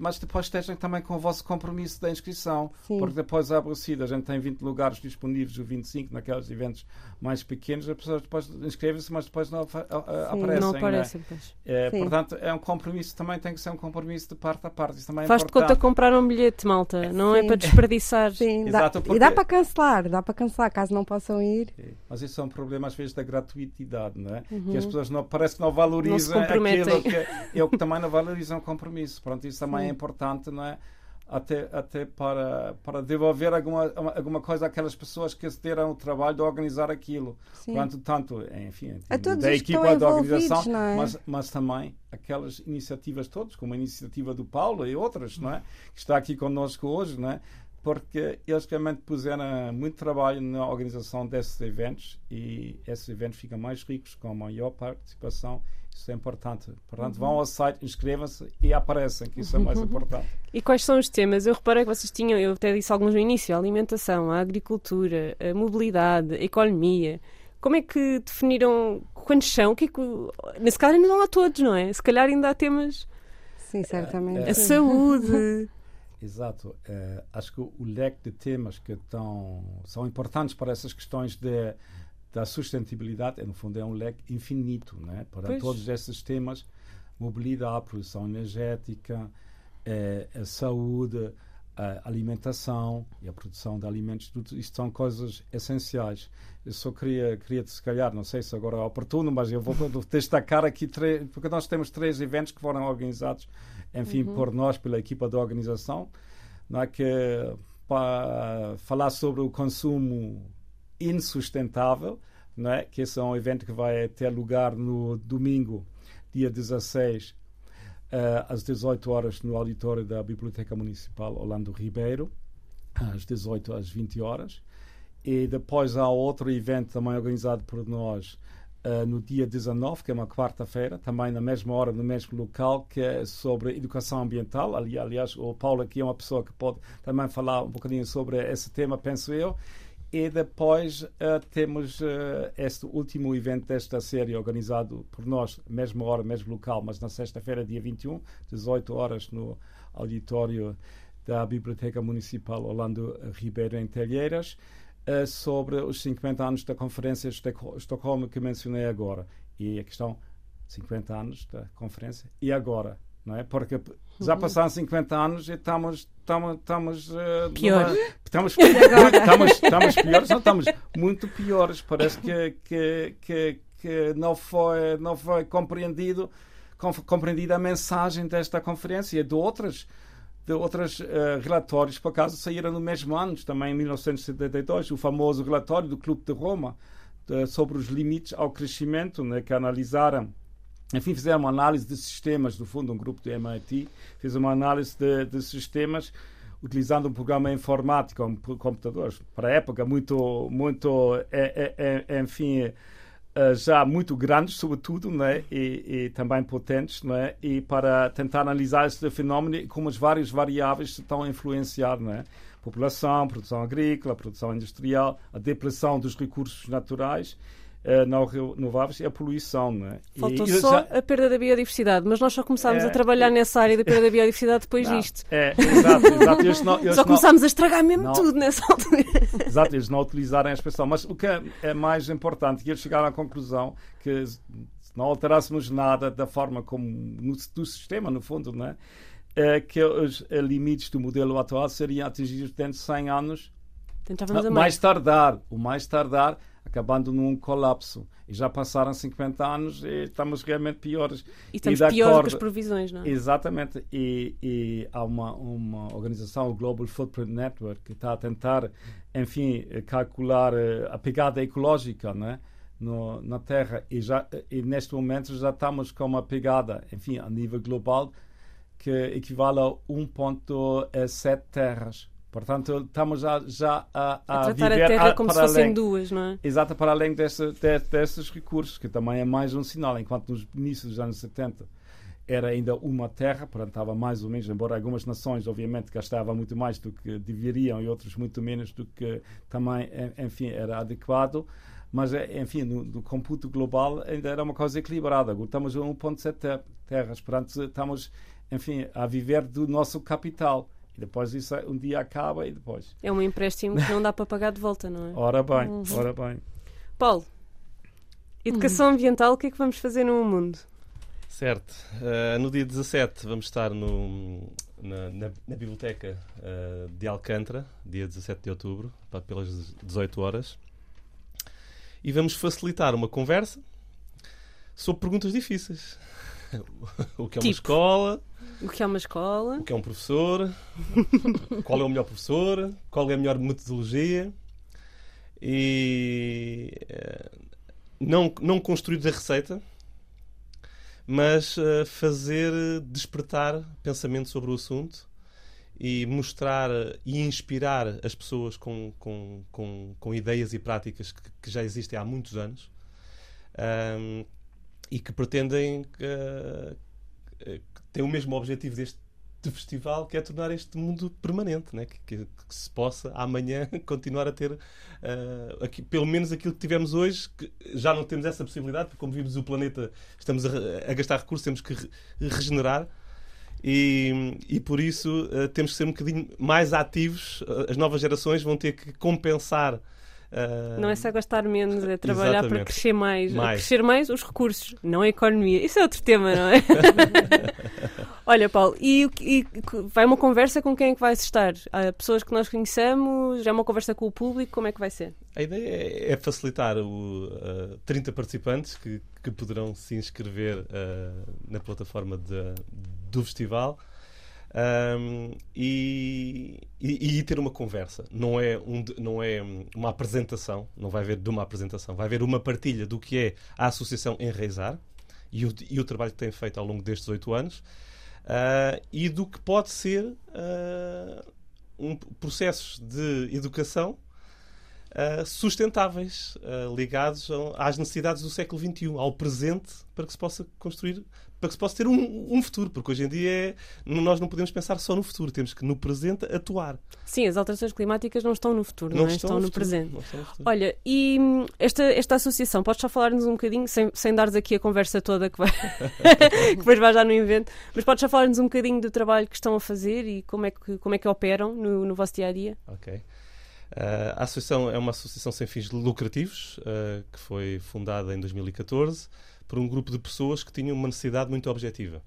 mas depois estejam também com o vosso compromisso da inscrição, Sim. porque depois abre o a gente tem 20 lugares disponíveis, ou 25 naqueles eventos mais pequenos, as pessoas depois inscrevem-se, mas depois não aparecem. Não aparecem, né? é, Portanto, é um compromisso, também tem que ser um compromisso de parte a parte. Isso também é Faz de conta comprar um bilhete, malta, não Sim. é para desperdiçar. Sim, (laughs) Exato, porque... E dá para cancelar, dá para cancelar, caso não possam ir. Mas isso é um problema às vezes da gratuitidade, não é? Uhum. Que as pessoas não, parece que não valorizam não aquilo que é o que também não valorizam o compromisso. Pronto, isso também é importante, não é? Até, até para, para devolver alguma, alguma coisa àquelas pessoas que se deram o trabalho de organizar aquilo. Sim. Quanto tanto, enfim, da equipa da organização, é? mas, mas também aquelas iniciativas todas, como a iniciativa do Paulo e outras, não é? que está aqui conosco hoje, não é? Porque eles realmente puseram muito trabalho na organização desses eventos e esses eventos ficam mais ricos com maior participação. Isso é importante. Portanto, uhum. vão ao site, inscrevam-se e aparecem, que isso é mais importante. E quais são os temas? Eu reparei que vocês tinham, eu até disse alguns no início, a alimentação, a agricultura, a mobilidade, a economia. Como é que definiram quantos são? O que é que, nesse caso ainda não há todos, não é? Se calhar ainda há temas. Sim, certamente. A saúde. Exato. Uh, acho que o leque de temas que estão, são importantes para essas questões de, da sustentabilidade, é, no fundo, é um leque infinito né? para pois. todos esses temas. Mobilidade, produção energética, eh, saúde, a alimentação e a produção de alimentos, tudo isto são coisas essenciais. Eu só queria, queria se calhar, não sei se agora é oportuno, mas eu vou (laughs) destacar aqui, três, porque nós temos três eventos que foram organizados enfim, uhum. por nós, pela equipa da organização, não é que para falar sobre o consumo insustentável, não é? que esse é um evento que vai ter lugar no domingo, dia 16, uh, às 18 horas no auditório da Biblioteca Municipal Orlando Ribeiro, às 18 às 20 horas. E depois há outro evento também organizado por nós uh, no dia 19, que é uma quarta-feira, também na mesma hora, no mesmo local, que é sobre educação ambiental. Ali, aliás, o Paulo aqui é uma pessoa que pode também falar um bocadinho sobre esse tema, penso eu. E depois uh, temos uh, este último evento desta série organizado por nós, mesma hora, mesmo local, mas na sexta-feira, dia 21, 18 horas, no auditório da Biblioteca Municipal Orlando Ribeiro, em Telheiras, uh, sobre os 50 anos da Conferência de Estocolmo que mencionei agora. E a questão, 50 anos da Conferência, e agora? Não é? Porque já uhum. passaram 50 anos e estamos. estamos, estamos uh, Pior. Numa, estamos, (laughs) estamos, estamos piores, não estamos muito piores. Parece que, que, que, que não, foi, não foi compreendido, compreendida a mensagem desta conferência e de outras de outros uh, relatórios, por acaso, saíram no mesmo ano, também em 1972, o famoso relatório do Clube de Roma de, sobre os limites ao crescimento, né, que analisaram enfim, fizeram uma análise de sistemas, do fundo, um grupo do MIT fez uma análise de, de sistemas utilizando um programa informático, um computadores, para a época, muito, muito é, é, é, enfim, eh, já muito grandes, sobretudo, né? e, e também potentes, né? e para tentar analisar este fenómeno e como as várias variáveis estão a influenciar. Né? População, produção agrícola, produção industrial, a depressão dos recursos naturais uh, não renováveis é a poluição. Não é? Faltou e, só já... a perda da biodiversidade, mas nós só começámos é, a trabalhar nessa área da perda da biodiversidade depois não, disto. É, exato, exato. Eles não, eles só começámos a estragar mesmo não, tudo nessa altura. (laughs) Exato, eles não utilizaram a expressão. Mas o que é, é mais importante, que eles chegaram à conclusão que se não alterássemos nada da forma como no, do sistema, no fundo, não é? É que os limites do modelo atual seriam atingidos dentro de 100 anos. Mais tardar, o mais tardar acabando num colapso. E já passaram 50 anos e estamos realmente piores. E estamos e piores que as previsões, não é? Exatamente. E, e, há uma, uma organização, o Global Footprint Network, que está a tentar, enfim, calcular eh, a pegada ecológica, né? No, na Terra e, já, e neste momento já estamos com uma pegada, enfim, a nível global, que equivale a 1,7 terras Portanto, estamos já, já a, a, a tratar viver a terra a, como se fossem além, duas, não é? Exato, para além desse, de, desses recursos, que também é mais um sinal, enquanto nos inícios dos anos 70 era ainda uma terra, portanto estava mais ou menos, embora algumas nações obviamente gastavam muito mais do que deveriam e outros muito menos do que também, enfim, era adequado, mas enfim, no, no computo global ainda era uma coisa equilibrada. Agora estamos a 1.7 terras, portanto estamos, enfim, a viver do nosso capital. E depois isso um dia acaba e depois. É um empréstimo que não dá para pagar de volta, não é? (laughs) Ora bem, uhum. ora bem. Paulo, educação ambiental, o que é que vamos fazer no mundo? Certo. Uh, no dia 17 vamos estar no, na, na, na Biblioteca uh, de Alcântara, dia 17 de outubro, pelas 18 horas. E vamos facilitar uma conversa sobre perguntas difíceis. (laughs) o que é uma tipo? escola, o que é uma escola? O que é um professor? (laughs) qual é o melhor professor? Qual é a melhor metodologia? E uh, não, não construir a receita, mas uh, fazer despertar pensamento sobre o assunto e mostrar e inspirar as pessoas com, com, com, com ideias e práticas que, que, já existem há muitos anos um, e que pretendem uh, tem o mesmo objetivo deste festival, que é tornar este mundo permanente, né? que, que, que se possa amanhã (laughs) continuar a ter uh, aqui, pelo menos aquilo que tivemos hoje, que já não temos essa possibilidade, porque como vimos o planeta, estamos a, a gastar recursos, temos que re, regenerar. E, e por isso uh, temos que ser um bocadinho mais ativos. As novas gerações vão ter que compensar Uh... Não é só gastar menos, é trabalhar Exatamente. para crescer mais. mais. Crescer mais os recursos, não a economia. Isso é outro tema, não é? (laughs) Olha, Paulo, e, e, vai uma conversa com quem é que vai estar? Há pessoas que nós conhecemos? Já é uma conversa com o público? Como é que vai ser? A ideia é, é facilitar o uh, 30 participantes que, que poderão se inscrever uh, na plataforma de, do festival um, e, e, e, ter uma conversa. Não é, um, não é uma apresentação, não vai haver de uma apresentação, vai haver uma partilha do que é a Associação Enraizar e o, e o trabalho que tem feito ao longo destes oito anos. uh, e do que pode ser uh, um processos de educação uh, sustentáveis, ligados às necessidades do século XXI, ao presente, para que se possa construir para que se possa ter um, um, futuro, porque hoje em dia é, nós não podemos pensar só no futuro, temos que no presente atuar. Sim, as alterações climáticas não estão no futuro, não, não é? estão, estão, no, futuro, presente. Estão no Olha, e hum, esta, esta associação, podes só falar-nos um bocadinho, sem, sem dares aqui a conversa toda que, vai (laughs) que depois vai já no invento, mas podes só falar-nos um bocadinho do trabalho que estão a fazer e como é que, como é que operam no, no vosso dia a dia? Ok. Uh, a associação é uma associação sem fins lucrativos uh, que foi fundada em 2014 por um grupo de pessoas que tinham uma necessidade muito objetiva,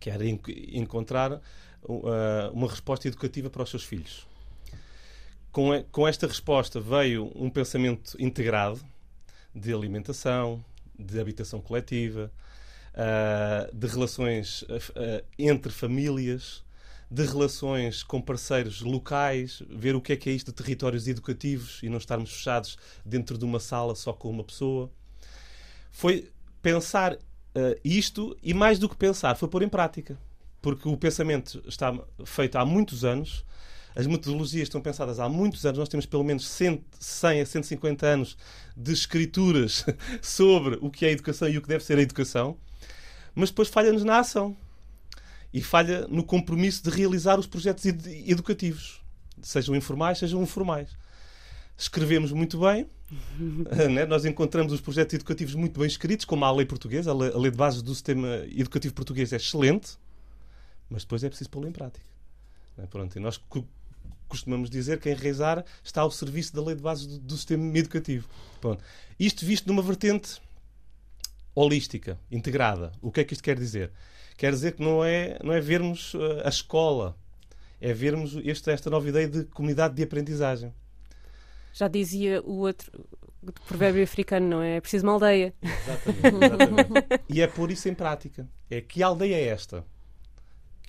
que era encontrar uh, uma resposta educativa para os seus filhos. Com, esta resposta veio um pensamento integrado de alimentação, de habitação coletiva, de relações entre famílias, de relações com parceiros locais, ver o que é que é isto de territórios educativos e não estarmos fechados dentro de uma sala só com uma pessoa. Foi pensar uh, isto e mais do que pensar, foi pôr em prática. Porque o pensamento está feito há muitos anos, as metodologias estão pensadas há muitos anos, nós temos pelo menos 100, 100 a 150 anos de escrituras (laughs) sobre o que é a educação e o que deve ser a educação, mas depois falha-nos na ação e falha no compromisso de realizar os projetos ed educativei, sejam informais, sejam informais. Escrevemos muito bem, (laughs) né? Nós encontramos os projetos educativos muito bem escritos, como a lei portuguesa, a lei, a lei de bases do sistema educativo português é excelente, mas depois é preciso pô-la em prática. Né? Pronto, e nós costumamos dizer que enraizar está ao serviço da lei de bases do, do sistema educativo. Pronto. Isto visto numa vertente holística, integrada. O que é que isto quer dizer? Quer dizer que não é, não é vermos uh, a escola, é vermos este, esta nova ideia de comunidade de aprendizagem. Já dizia o outro o provérbio africano, não é? É preciso uma aldeia. Exatamente, exatamente. e é pôr isso em prática. É que aldeia é esta?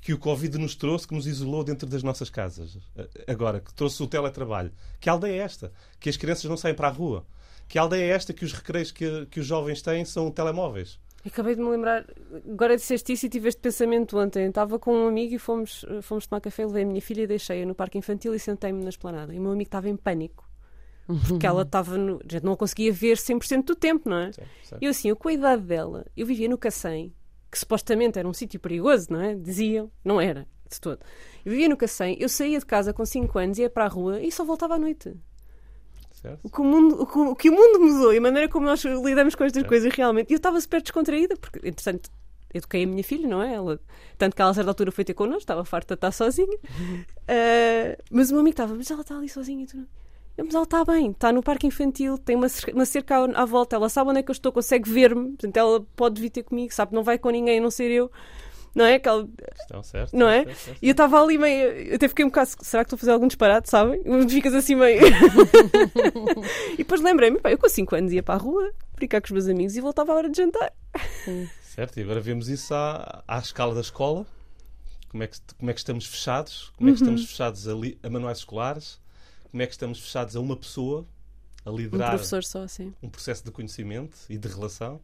Que o Covid nos trouxe, que nos isolou dentro das nossas casas. Agora, que trouxe o teletrabalho. Que aldeia é esta? Que as crianças não saem para a rua. Que aldeia é esta que os recreios que, que os jovens têm são telemóveis. Acabei de me lembrar, agora disseste isso e tive este pensamento ontem. Estava com um amigo e fomos, fomos tomar café, levei a minha filha e deixei-a no parque infantil e sentei-me na esplanada. E o meu amigo estava em pânico porque ela (laughs) estava no. Já não a conseguia ver 100% do tempo, não é? E eu assim, eu com a idade dela, eu vivia no Cacém, que supostamente era um sítio perigoso, não é? Diziam, não era, de todo. Eu vivia no Cacém, eu saía de casa com 5 anos, ia para a rua e só voltava à noite. O que o, mundo, o, que, o mundo mudou e a maneira como nós lidamos com estas certo. coisas realmente. E eu estava super descontraída, porque, entretanto, eduquei a minha filha, não é? Ela, tanto que ela a certa altura foi ter connosco, estava farta de estar sozinha. Uh, (laughs) mas o meu amigo estava, mas ela está ali sozinha. Tu não... Mas ela está bem, está no parque infantil, tem uma, uma cerca à, à, volta, ela sabe onde é que eu estou, consegue ver-me, portanto ela pode vir ter comigo, sabe, não vai com ninguém a não ser eu. Não é? Aquela... Estão certo. Não é? Certo, certo. E eu estava ali meio. Eu até fiquei um bocado. Será que estou a fazer algum disparate, sabem? Ficas assim meio. (laughs) e depois lembrei-me, eu com 5 anos ia para a rua, brincar com os meus amigos e voltava à hora de jantar. Certo, e agora vemos isso à, à escala da escola. Como é, que, como é que estamos fechados? Como é que uhum. estamos fechados a, li, a manuais escolares? como é que estamos fechados a uma pessoa a liderar um professor só, sim. um processo de conhecimento e de relação.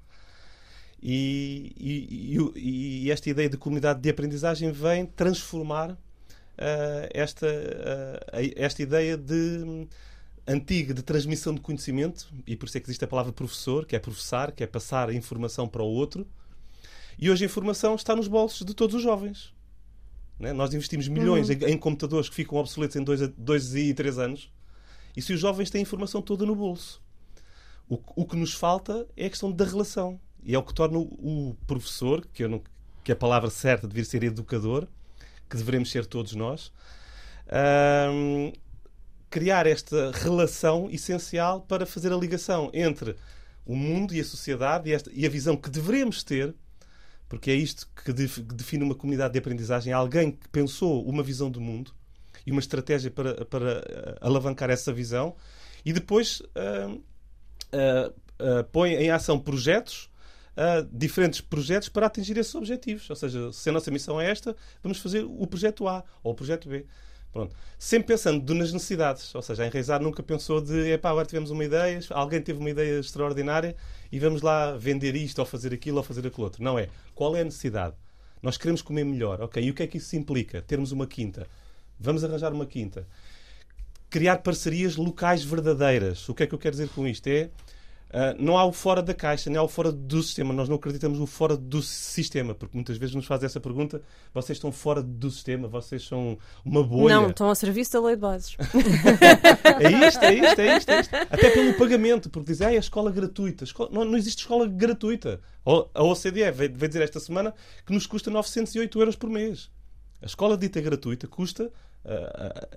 E, e, e, esta ideia de comunidade de aprendizagem vem transformar uh, esta, uh, esta ideia de antiga de transmissão de conhecimento, e por isso é que existe a palavra professor, que é professar, que é passar a informação para o outro. E hoje a informação está nos bolsos de todos os jovens. Né? Nós investimos milhões uhum. em, em, computadores que ficam obsoletos em dois, dois e três anos. E se os jovens têm a informação toda no bolso? O, o que nos falta é a questão da relação. E é o que torna o, professor, que, eu não, que a palavra certa deveria ser educador, que devemos ser todos nós, um, criar esta relação essencial para fazer a ligação entre o mundo e a sociedade e, esta, e a visão que devemos ter porque é isto que define uma comunidade de aprendizagem. Alguém que pensou uma visão do mundo e uma estratégia para, para eh, alavancar essa visão e depois uh, uh, uh, põe em ação projetos, diferentes projetos para atingir esses objetivos. Ou seja, se a nossa missão é esta, vamos fazer o projeto A ou o projeto B. Pronto. Sempre pensando nas necessidades. Ou seja, a Enraizar nunca pensou de, epá, agora tivemos uma ideia, alguém teve uma ideia extraordinária e vamos lá vender isto ou fazer aquilo ou fazer aquilo outro. Não é. Qual é a necessidade? Nós queremos comer melhor, ok? E o que é que isso implica? Termos uma quinta. Vamos arranjar uma quinta. Criar parcerias locais verdadeiras. O que é que eu quero dizer com isto? É Uh, não há o fora da caixa, nem há o fora do sistema. Nós não acreditamos no fora do sistema, porque muitas vezes nos fazem essa pergunta: vocês estão fora do sistema, vocês são uma bolha. Não, estão ao serviço da lei de bases. (laughs) é isto, é isto, é isto, é isto. Até pelo pagamento, porque dizem, ah, é a escola gratuita. Escola... Não, não, existe escola gratuita. A OCDE veio, veio dizer esta semana que nos custa 908 euros por mês. A escola dita gratuita custa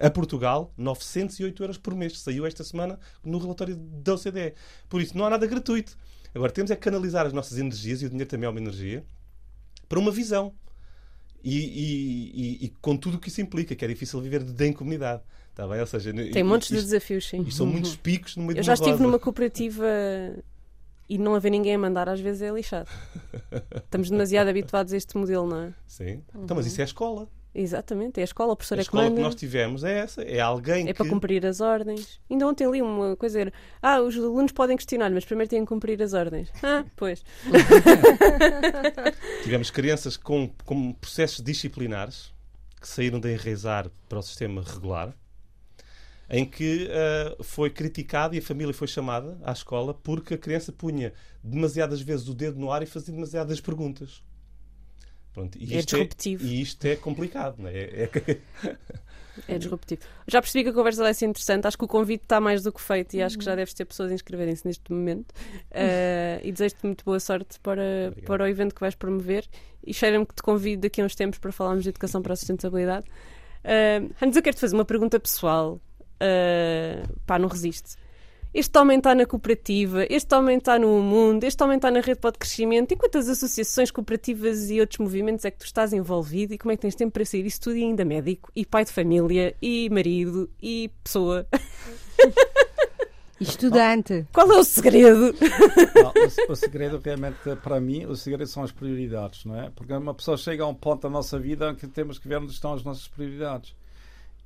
a Portugal 908 euros por mês. Saiu esta semana no relatório da OCDE. Por isso, não há nada gratuito. Agora, temos é que canalizar as nossas energias, e o dinheiro também é uma energia, para uma visão. E, e, e, e com tudo o que isso implica, que é difícil viver de, em comunidade. Está bem? Ou seja, Tem montes de desafios, sim. E são muitos picos no meio Eu de já estive rosa. numa cooperativa e não haver ninguém a mandar às vezes é lixado. (laughs) Estamos demasiado habituados a este modelo, não é? Sim. Uhum. Então, mas isso é a escola. Exatamente, é a escola, a professora a escola é que, que nós tivemos é essa, é alguém é que... para cumprir as ordens. Ainda ontem li uma coisa, era, ah, os alunos podem questionar, mas primeiro têm que cumprir as ordens. Ah, pois. (laughs) tivemos crianças com, com processos disciplinares que saíram de enraizar para o sistema regular, em que uh, foi criticado e a família foi chamada à escola porque a criança punha demasiadas vezes o dedo no ar e fazia demasiadas perguntas. Pronto, e é disruptivo. É, e isto é complicado, não é? É, é... é disruptivo. Já percebi que a conversa vai ser interessante. Acho que o convite está mais do que feito e acho que já deves ter pessoas a inscreverem-se neste momento. Uh, e desejo-te muito boa sorte para, para o evento que vais promover. E cheira-me que te convido daqui a uns tempos para falarmos de educação para a sustentabilidade. Uh, Hans, eu quero te fazer uma pergunta pessoal. Uh, pá, não resiste este homem está na cooperativa, este homem está no mundo, este homem está na rede para o crescimento. E quantas associações cooperativas e outros movimentos é que tu estás envolvido e como é que tens tempo para sair isso tudo e ainda médico, e pai de família, e marido, e pessoa? Estudante. (laughs) Qual é o segredo? Não, o, o, segredo realmente, para mim, o segredo são as prioridades, não é? Porque uma pessoa chega a um ponto da nossa vida em que temos que ver onde estão as nossas prioridades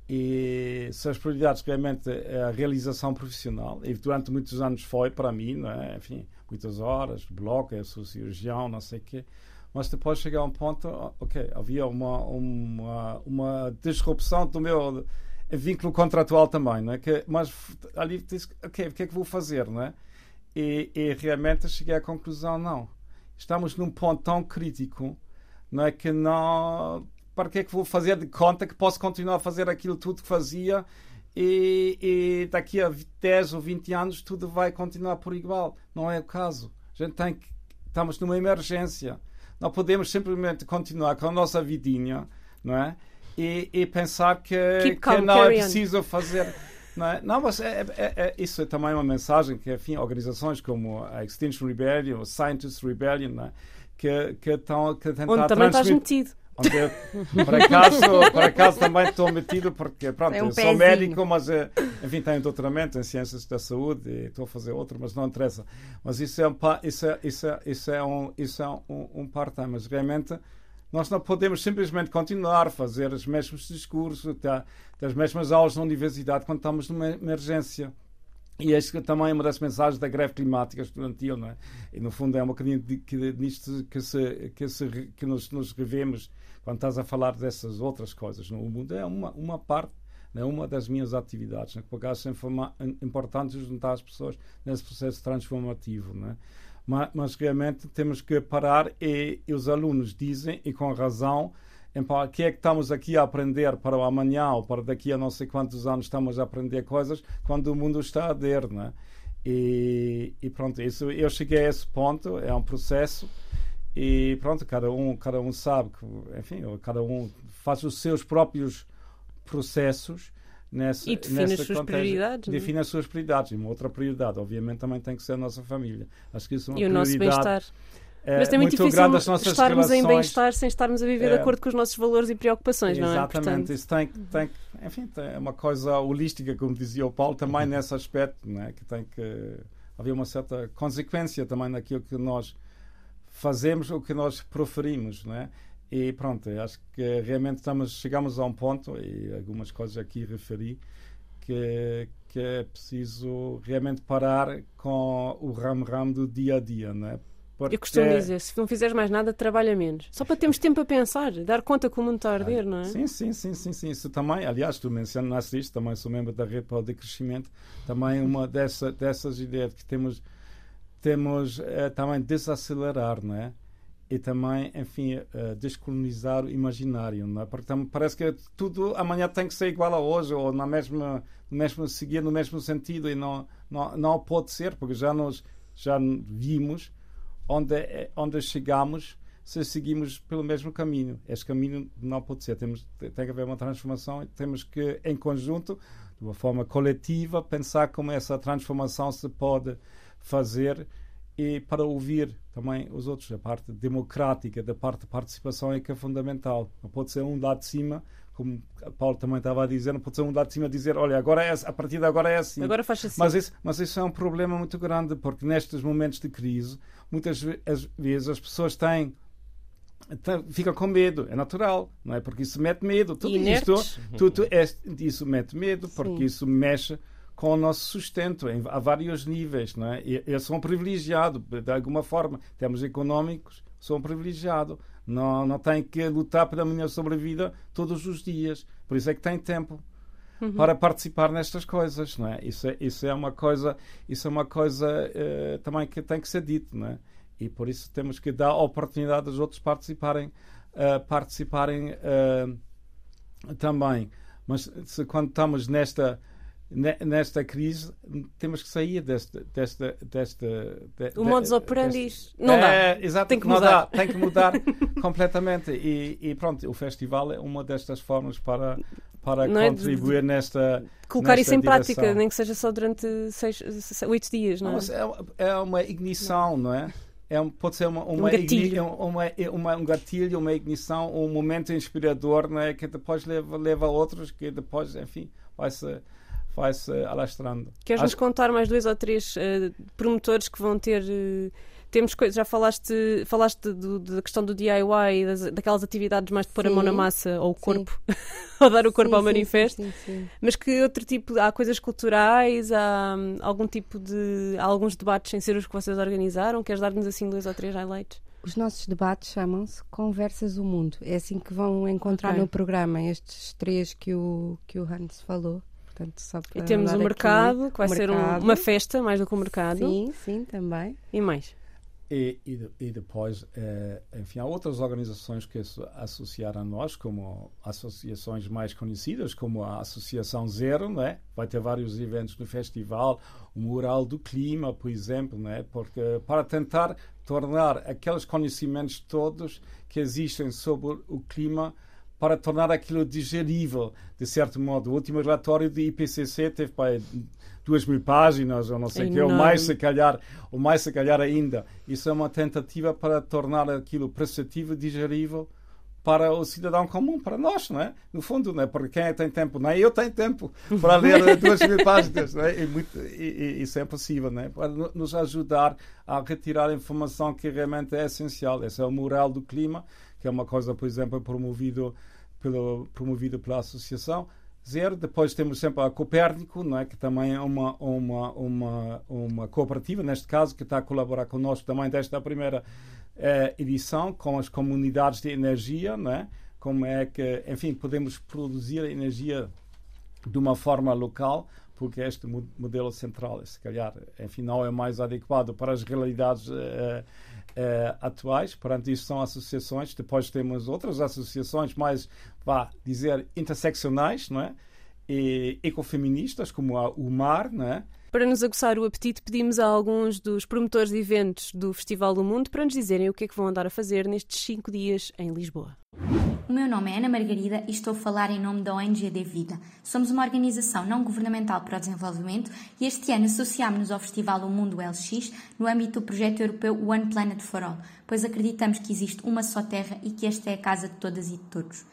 e são as prioridades realmente é a realização profissional. E durante muitos anos foi para mim é? enfim muitas horas bloco sou cirurgião não sei o quê. Mas depois chegar a um ponto ok havia uma uma uma disrupção do meu vínculo contratual também não é? Que mas ali disse ok o que é que vou fazer não é? E, e realmente cheguei à conclusão não. Estamos num ponto tão crítico não é? Que não para que é que vou fazer de conta que posso continuar a fazer aquilo tudo que fazia e, e, daqui a 10 ou 20 anos tudo vai continuar por igual. Não é o caso. A gente tem que, estamos numa emergência. Não podemos simplesmente continuar com a nossa vidinha, não é? E, e pensar que, que não é preciso fazer. Não, é? não mas é, é, é, isso é também uma mensagem que, enfim, organizações como a Extinction Rebellion, o Scientist Rebellion, é? que, que estão que tentar Onde também estás metido. Onde eu, por, acaso, por acaso também estou metido porque pronto, um eu sou médico, mas eh, enfim tenho doutoramento em ciências da saúde e estou a fazer outro, mas não interessa. Mas isso é um, isso é, isso é, isso é um, isso é um, um part-time. Mas realmente nós não podemos simplesmente continuar a fazer os mesmos discursos, as mesmas aulas na universidade quando estamos numa emergência. E este também é uma das mensagens da greve climática estudantil, não é? E no fundo é um bocadinho de, que, nisto que, se, que, se, que nos, nos revemos quando estás a falar dessas outras coisas no mundo. É uma, uma parte, é uma das minhas atividades, né? porque acho importante juntar as pessoas nesse processo transformativo. Né? Mas, mas realmente temos que parar e, e os alunos dizem, e com razão, o que é que estamos aqui a aprender para o amanhã ou para daqui a não sei quantos anos estamos a aprender coisas quando o mundo está a der, né? E, e pronto, isso, eu cheguei a esse ponto, é um processo e pronto, cada um, cada um sabe que, enfim, cada um faz os seus próprios processos nessa, e define as suas prioridades. É? Define as suas prioridades. E uma outra prioridade, obviamente, também tem que ser a nossa família. Acho que isso é uma e o nosso bem-estar. É, Mas é muito, muito difícil estarmos em bem-estar sem estarmos a viver é, de acordo com os nossos valores e preocupações, não é? Exatamente. Isso tem, tem, enfim, é uma coisa holística, como dizia o Paulo, também nesse aspecto, né? que tem que haver uma certa consequência também naquilo que nós fazemos, o que nós proferimos, né? E pronto, acho que realmente estamos, chegamos a um ponto, e algumas coisas aqui referi, que, que é preciso realmente parar com o ramo-ramo do dia a dia, né? Porque... Eu costumo dizer, se não fizeres mais nada, trabalha menos. Só para termos tempo a pensar, dar conta que o mundo está a arder, não é? Sim, sim, sim, sim, sim. Isso também, aliás, tu mencionaste isto, também sou membro da Rede para o Decrescimento, também uma dessa, dessas ideias que temos, temos é, também desacelerar, não é? E também, enfim, uh, descolonizar o imaginário, é? Porque também parece que tudo amanhã tem que ser igual a hoje, ou na mesma, no mesmo, seguir no mesmo sentido, e não, não, não pode ser, porque já nos já vimos onde, onde chegamos se seguimos pelo mesmo caminho. Este caminho não pode ser. Temos, tem que haver uma transformação e temos que, em conjunto, de uma forma coletiva, pensar como essa transformação se pode fazer e para ouvir também os outros. A parte democrática, da parte de participação é que é fundamental. Não pode ser um lá de cima como Paulo também estava a dizer, não pode ser um dado de cima dizer, olha, agora é, a partir de agora é assim. Agora faz assim. Mas isso, mas isso é um problema muito grande, porque nestes momentos de crise, muitas vezes as pessoas têm ficam com medo, é natural, não é? Porque isso mete medo. Tudo isto, tudo é, isso mete medo, porque Sim. isso mexe com o nosso sustento em, a vários níveis, não é? E, eu sou um privilegiado, de alguma forma, temos económicos, sou um privilegiado. Não, não tem que lutar pela minha sobrevida todos os dias. Por isso é que tem tempo uhum. para participar nestas coisas, não é? Isso é, isso é uma coisa, isso é uma coisa uh, também que tem que ser dito, não é? E por isso temos que dar oportunidade aos outros participarem, uh, participarem uh, também. Mas se, quando estamos nesta nesta crise temos que sair desta desta desta de, o modus operandi não dá é, exato, tem que não mudar dá, tem que mudar (laughs) completamente e, e, pronto o festival é uma destas formas para para não contribuir é de, nesta colocar nesta isso em direção. prática nem que seja só durante seis, oito dias não, não é? é uma ignição não é é um, pode ser uma, uma, um, gatilho. Uma, uma, um gatilho, uma ignição, um momento inspirador, não é? que depois leva, leva a outros, que depois, enfim, vai se vai-se alastrando. Queres-nos Acho... contar mais dois ou três uh, promotores que vão ter. Uh, temos coisas, já falaste, falaste do, da questão do DIY, das, daquelas atividades mais de pôr sim. a mão na massa ou o corpo, (laughs) ou dar o corpo sim, ao manifesto. Sim, Mas que outro tipo, há coisas culturais, há um, algum tipo de. há alguns debates sem ser os que vocês organizaram? Queres dar-nos assim dois ou três highlights? Os nossos debates chamam-se Conversas do Mundo. É assim que vão encontrar okay. no programa estes três que o, que o Hans falou. Portanto, só para e temos o mercado, que vai ser um, uma festa, mais do que o mercado. Sim, sim, também. E mais? E, e, e depois, eh, enfim, há outras organizações que se associaram a nós, como associações mais conhecidas, como a Associação Zero, né? vai ter vários eventos no festival, o Mural do Clima, por exemplo, né? porque para tentar tornar aqueles conhecimentos todos que existem sobre o clima para tornar aquilo digerível, de certo modo. O último relatório do IPCC teve para duas mil páginas, ou não sei o que, ou mais se calhar, ou mais se calhar ainda. Isso é uma tentativa para tornar aquilo perceptível, digerível para o cidadão comum, para nós, não é? No fundo, não é? Porque quem é tem tempo, não é? Eu tenho tempo para ler (laughs) duas mil páginas, não é? E, muito, e, e, isso é possível, não é? Para nos ajudar a retirar a informação que realmente é essencial. Esse é o moral do clima, que é uma coisa, por exemplo, promovido pelo, promovida pela associação. Zero. Depois temos sempre a Copérnico, não é? que também é uma, uma, uma, uma cooperativa, neste caso, que está a colaborar connosco também desta primeira eh, edição, com as comunidades de energia, não é? como é que, enfim, podemos produzir energia de uma forma local, porque este modelo central, se calhar, enfim, não é mais adequado para as realidades uh, uh, atuais. Perante isso, são associações. Depois temos outras associações mais, vá dizer, interseccionais, não é? E ecofeministas, como a UMAR, não é? Para nos aguçar o apetite, pedimos a alguns dos promotores de eventos do Festival do Mundo para nos dizerem o que é que vão andar a fazer nestes cinco dias em Lisboa. O meu nome é Ana Margarida e estou a falar em nome da ONG de Vida. Somos uma organização não governamental para o desenvolvimento e este ano associámos-nos ao Festival O Mundo LX no âmbito do projeto europeu One Planet for All, pois acreditamos que existe uma só Terra e que esta é a casa de todas e de todos.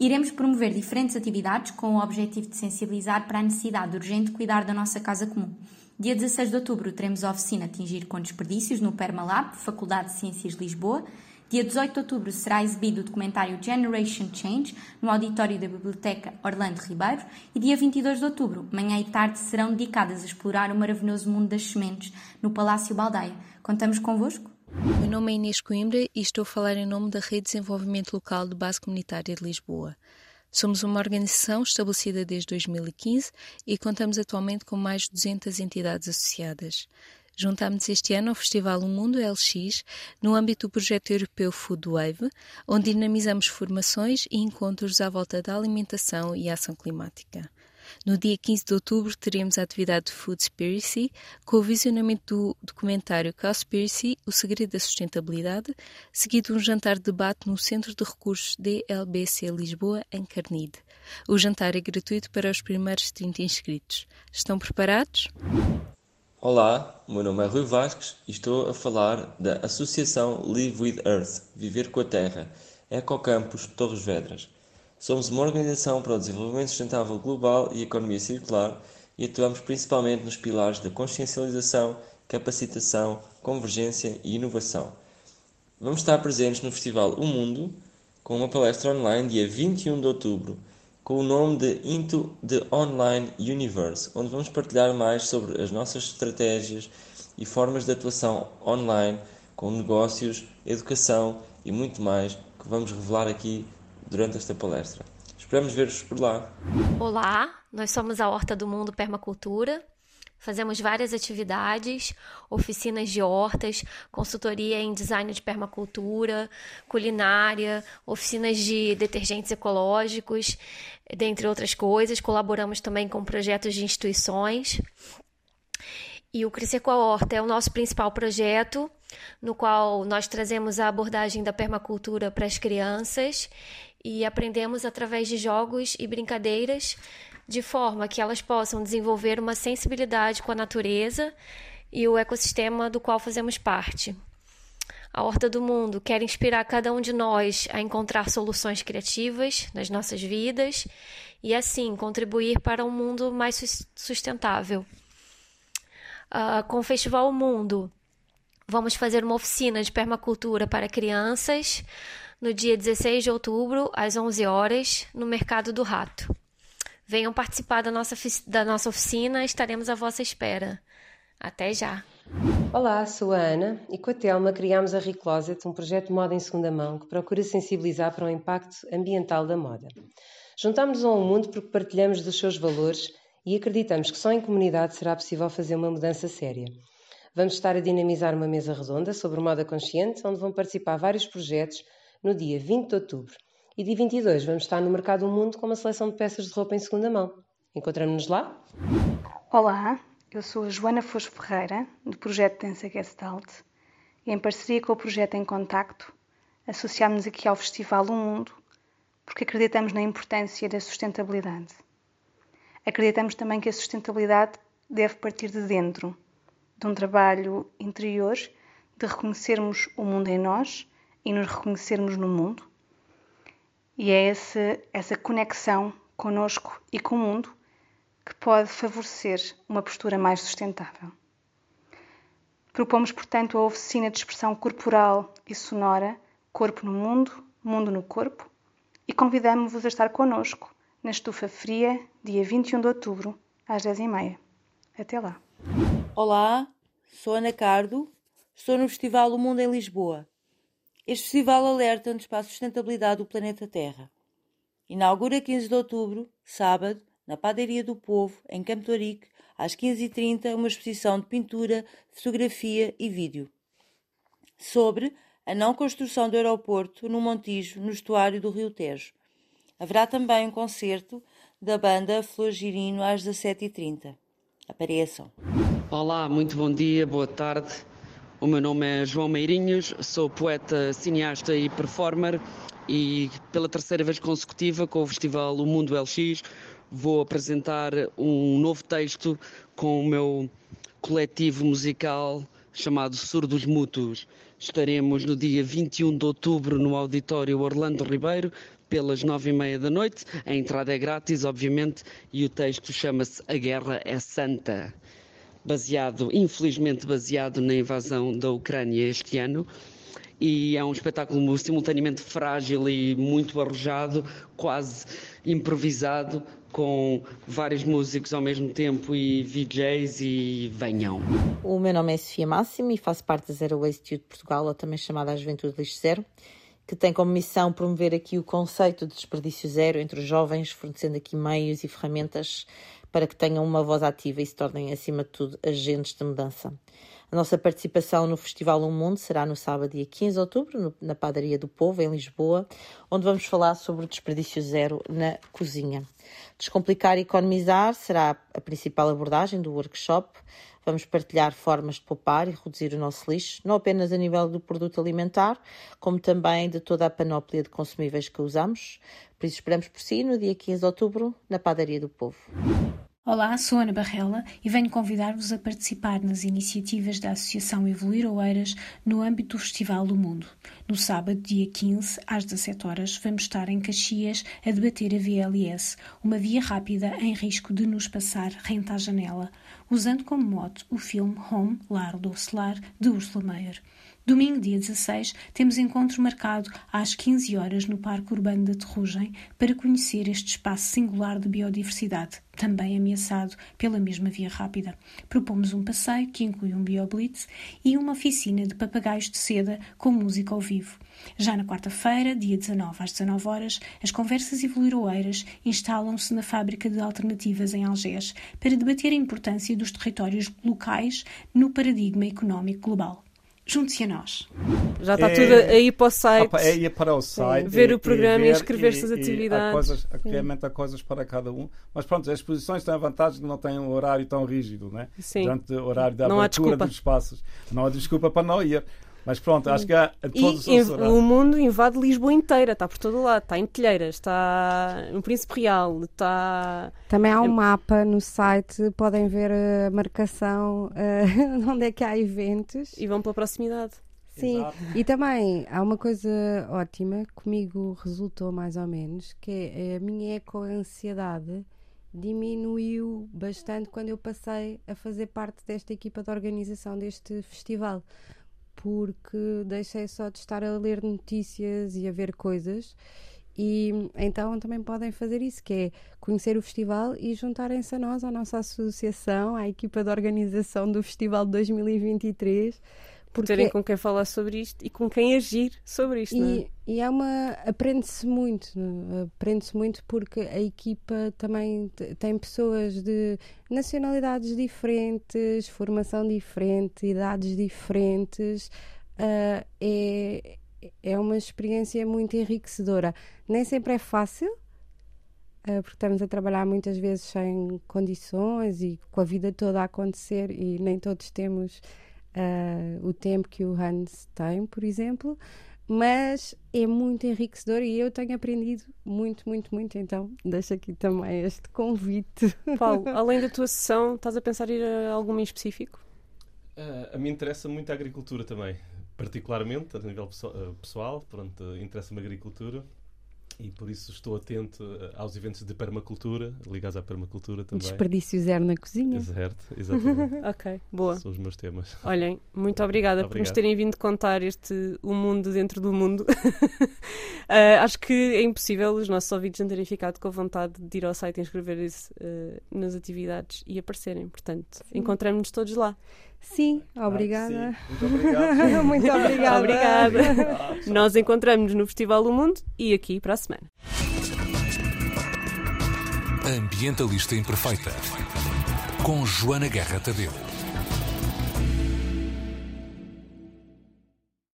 Iremos promover diferentes atividades com o objetivo de sensibilizar para a necessidade urgente de cuidar da nossa casa comum. Dia 16 de outubro teremos a oficina Atingir com Desperdícios no Permalab, Faculdade de Ciências de Lisboa. Dia 18 de outubro será exibido o documentário Generation Change no auditório da Biblioteca Orlando Ribeiro e dia 22 de outubro, manhã e tarde, serão dedicadas a explorar o maravilhoso mundo das sementes no Palácio Baldeia. Contamos convosco? Meu nome é Inês Coimbra e estou a falar em nome da Rede de Desenvolvimento Local de Base Comunitária de Lisboa. Somos uma organização estabelecida desde 2015 e contamos atualmente com mais de 200 entidades associadas. Juntámos este ano ao Festival O Mundo LX no âmbito do projeto europeu Food Wave, onde dinamizamos formações e encontros à volta da alimentação e ação climática. No dia 15 de outubro teremos a atividade Foodspiracy, com o visionamento do documentário Cowspiracy, O Segredo da Sustentabilidade, seguido um jantar de debate no Centro de Recursos DLBC Lisboa, em Carnide. O jantar é gratuito para os primeiros 30 inscritos. Estão preparados? Olá, meu nome é Rui Vasques e estou a falar da Associação Live with Earth, Viver com a Terra, Ecocampus Torres Vedras. Somos uma organização para o desenvolvimento sustentável global e economia circular e atuamos principalmente nos pilares da consciencialização, capacitação, convergência e inovação. Vamos estar presentes no Festival O Mundo, com uma palestra online dia 21 de outubro, com o nome de Into the Online Universe, onde vamos partilhar mais sobre as nossas estratégias e formas de atuação online, com negócios, educação e muito mais que vamos revelar aqui durante esta palestra. Esperamos ver-vos por lá. Olá, nós somos a Horta do Mundo Permacultura Fazemos várias atividades, oficinas de hortas, consultoria em design de permacultura, culinária, oficinas de detergentes ecológicos, dentre outras coisas. Colaboramos também com projetos de instituições. E o Crescer com a Horta é o nosso principal projeto, no qual nós trazemos a abordagem da permacultura para as crianças e aprendemos através de jogos e brincadeiras de forma que elas possam desenvolver uma sensibilidade com a natureza e o ecossistema do qual fazemos parte. A Horta do Mundo quer inspirar cada um de nós a encontrar soluções criativas nas nossas vidas e, assim, contribuir para um mundo mais sustentável. Uh, com o Festival Mundo, vamos fazer uma oficina de permacultura para crianças no dia 16 de outubro, às 11 horas, no Mercado do Rato. Venham participar da nossa, da nossa oficina, estaremos à vossa espera. Até já! Olá, sou a Ana e com a Telma criámos a Recloset, um projeto de moda em segunda mão que procura sensibilizar para o impacto ambiental da moda. Juntámos-nos ao mundo porque partilhamos dos seus valores e acreditamos que só em comunidade será possível fazer uma mudança séria. Vamos estar a dinamizar uma mesa redonda sobre moda consciente, onde vão participar vários projetos no dia 20 de outubro. E dia 22 vamos estar no Mercado do Mundo com uma seleção de peças de roupa em segunda mão. Encontramos-nos lá? Olá, eu sou a Joana Fosco Ferreira, do projeto Dança Gestalt, e em parceria com o projeto Em Contacto, associámos aqui ao Festival O Mundo, porque acreditamos na importância da sustentabilidade. Acreditamos também que a sustentabilidade deve partir de dentro, de um trabalho interior, de reconhecermos o mundo em nós e nos reconhecermos no mundo e é esse, essa conexão conosco e com o mundo que pode favorecer uma postura mais sustentável. Propomos, portanto, a oficina de expressão corporal e sonora Corpo no Mundo, Mundo no Corpo e convidamos-vos a estar connosco na Estufa Fria, dia 21 de outubro, às 10h30. Até lá. Olá, sou Ana Cardo, estou no Festival O Mundo em Lisboa. Este festival alerta-nos para a sustentabilidade do planeta Terra. Inaugura 15 de outubro, sábado, na Padaria do Povo, em Campo às 15h30, uma exposição de pintura, fotografia e vídeo sobre a não construção do aeroporto no Montijo, no estuário do Rio Tejo. Haverá também um concerto da banda Flor Girino às 17h30. Apareçam. Olá, muito bom dia, boa tarde. O meu nome é João Meirinhos, sou poeta, cineasta e performer e pela terceira vez consecutiva com o festival O Mundo LX vou apresentar um novo texto com o meu coletivo musical chamado Surdos Mútuos. Estaremos no dia 21 de outubro no auditório Orlando Ribeiro pelas nove e meia da noite. A entrada é grátis, obviamente, e o texto chama-se A Guerra é Santa baseado, infelizmente baseado na invasão da Ucrânia este ano. e é um espetáculo simultaneamente frágil e muito arrojado, quase improvisado, com vários músicos ao mesmo tempo e VJs e venham. O meu nome é Sofia Máximo e faço parte da Zero Waste Youth Portugal, ou também chamada a Juventude Lixo Zero, que tem como missão promover aqui o conceito de desperdício zero entre os jovens, fornecendo aqui meios e ferramentas para que tenham uma voz ativa e se tornem, acima de tudo, agentes de mudança. A nossa participação no Festival Um Mundo será no sábado, dia 15 de outubro, no, na Padaria do Povo, em Lisboa, onde vamos falar sobre o desperdício zero na cozinha. Descomplicar e economizar será a principal abordagem do workshop. Vamos partilhar formas de poupar e reduzir o nosso lixo, não apenas a nível do produto alimentar, como também de toda a panóplia de consumíveis que usamos. Por isso, esperamos por si no dia 15 de outubro, na Padaria do Povo. Olá, sou Ana Barrela e venho convidar-vos a participar nas iniciativas da Associação Evoluir Oeiras no âmbito do Festival do Mundo. No sábado, dia 15, às 17 horas, vamos estar em Caxias a debater a VLS, uma via rápida em risco de nos passar renta à janela, usando como mote o filme Home, Lar do Lar, de Ursula Meyer. Domingo, dia 16, temos encontro marcado às 15 horas no Parque Urbano da Terrugem para conhecer este espaço singular de biodiversidade, também ameaçado pela mesma via rápida. Propomos um passeio que inclui um bioblitz e uma oficina de papagaios de seda com música ao vivo. Já na quarta-feira, dia 19 às 19 horas, as conversas evoluiroeiras instalam-se na fábrica de alternativas em Algés para debater a importância dos territórios locais no paradigma económico global junte-se a nós. Já está é, tudo aí para o site. É ir para o site. ver e, o programa e, inscrever-se às atividades. Há coisas, realmente há coisas para cada um. Mas pronto, as exposições têm a vantagem de não têm um horário tão rígido, né? Sim. Durante o horário da não abertura dos espaços. Não há desculpa para não ir. Mas pronto, acho que há todos e, os o mundo invade Lisboa inteira, está por todo lado, está em Telheiras, está no Príncipe Real, está... Também há um mapa no site, podem ver a marcação uh, (laughs) onde é que há eventos. E vão pela proximidade. Sim, Exato. e também há uma coisa ótima, comigo resultou mais ou menos, que é a minha eco-ansiedade diminuiu bastante quando eu passei a fazer parte desta equipa de organização deste festival porque deixei só de estar a ler notícias e a ver coisas. E então também podem fazer isso, que é conhecer o festival e juntarem-se a nós, à nossa associação, à equipa de organização do Festival de 2023 porque... terem com quem falar sobre isto e com quem agir sobre isto. E, é? e é uma. aprende-se muito, é? aprende-se muito porque a equipa também tem pessoas de nacionalidades diferentes, formação diferente, idades diferentes. Uh, é, é uma experiência muito enriquecedora. Nem sempre é fácil, uh, porque estamos a trabalhar muitas vezes sem condições e com a vida toda a acontecer e nem todos temos uh, o tempo que o Hans tem, por exemplo, mas é muito enriquecedor e eu tenho aprendido muito, muito, muito. Então, deixo aqui também este convite. Paulo, (laughs) além da tua sessão, estás a pensar ir a alguma em específico? Uh, a mim interessa muito a agricultura também, particularmente a nível pessoal. Pronto, interessa-me a agricultura e por isso estou atento eh, aos eventos de permacultura, ligados à permacultura também. Desperdício zero na cozinha. Certo, exatamente. (laughs) ok, boa. São os meus temas. Olhem, muito obrigada Obrigado. por nos terem vindo contar este O Mundo dentro do Mundo. uh, (laughs) acho que é impossível os nossos ouvidos não terem ficado com vontade de ir ao site e inscrever-se uh, nas atividades e aparecerem. Portanto, encontramos-nos todos lá. Sim, obrigada. Ah, sim. Muito obrigado. (laughs) Muito obrigada. obrigada. Nós encontramos-nos no Festival do Mundo e aqui para a semana. Ambientalista Imperfeita com Joana Guerra Tadeu.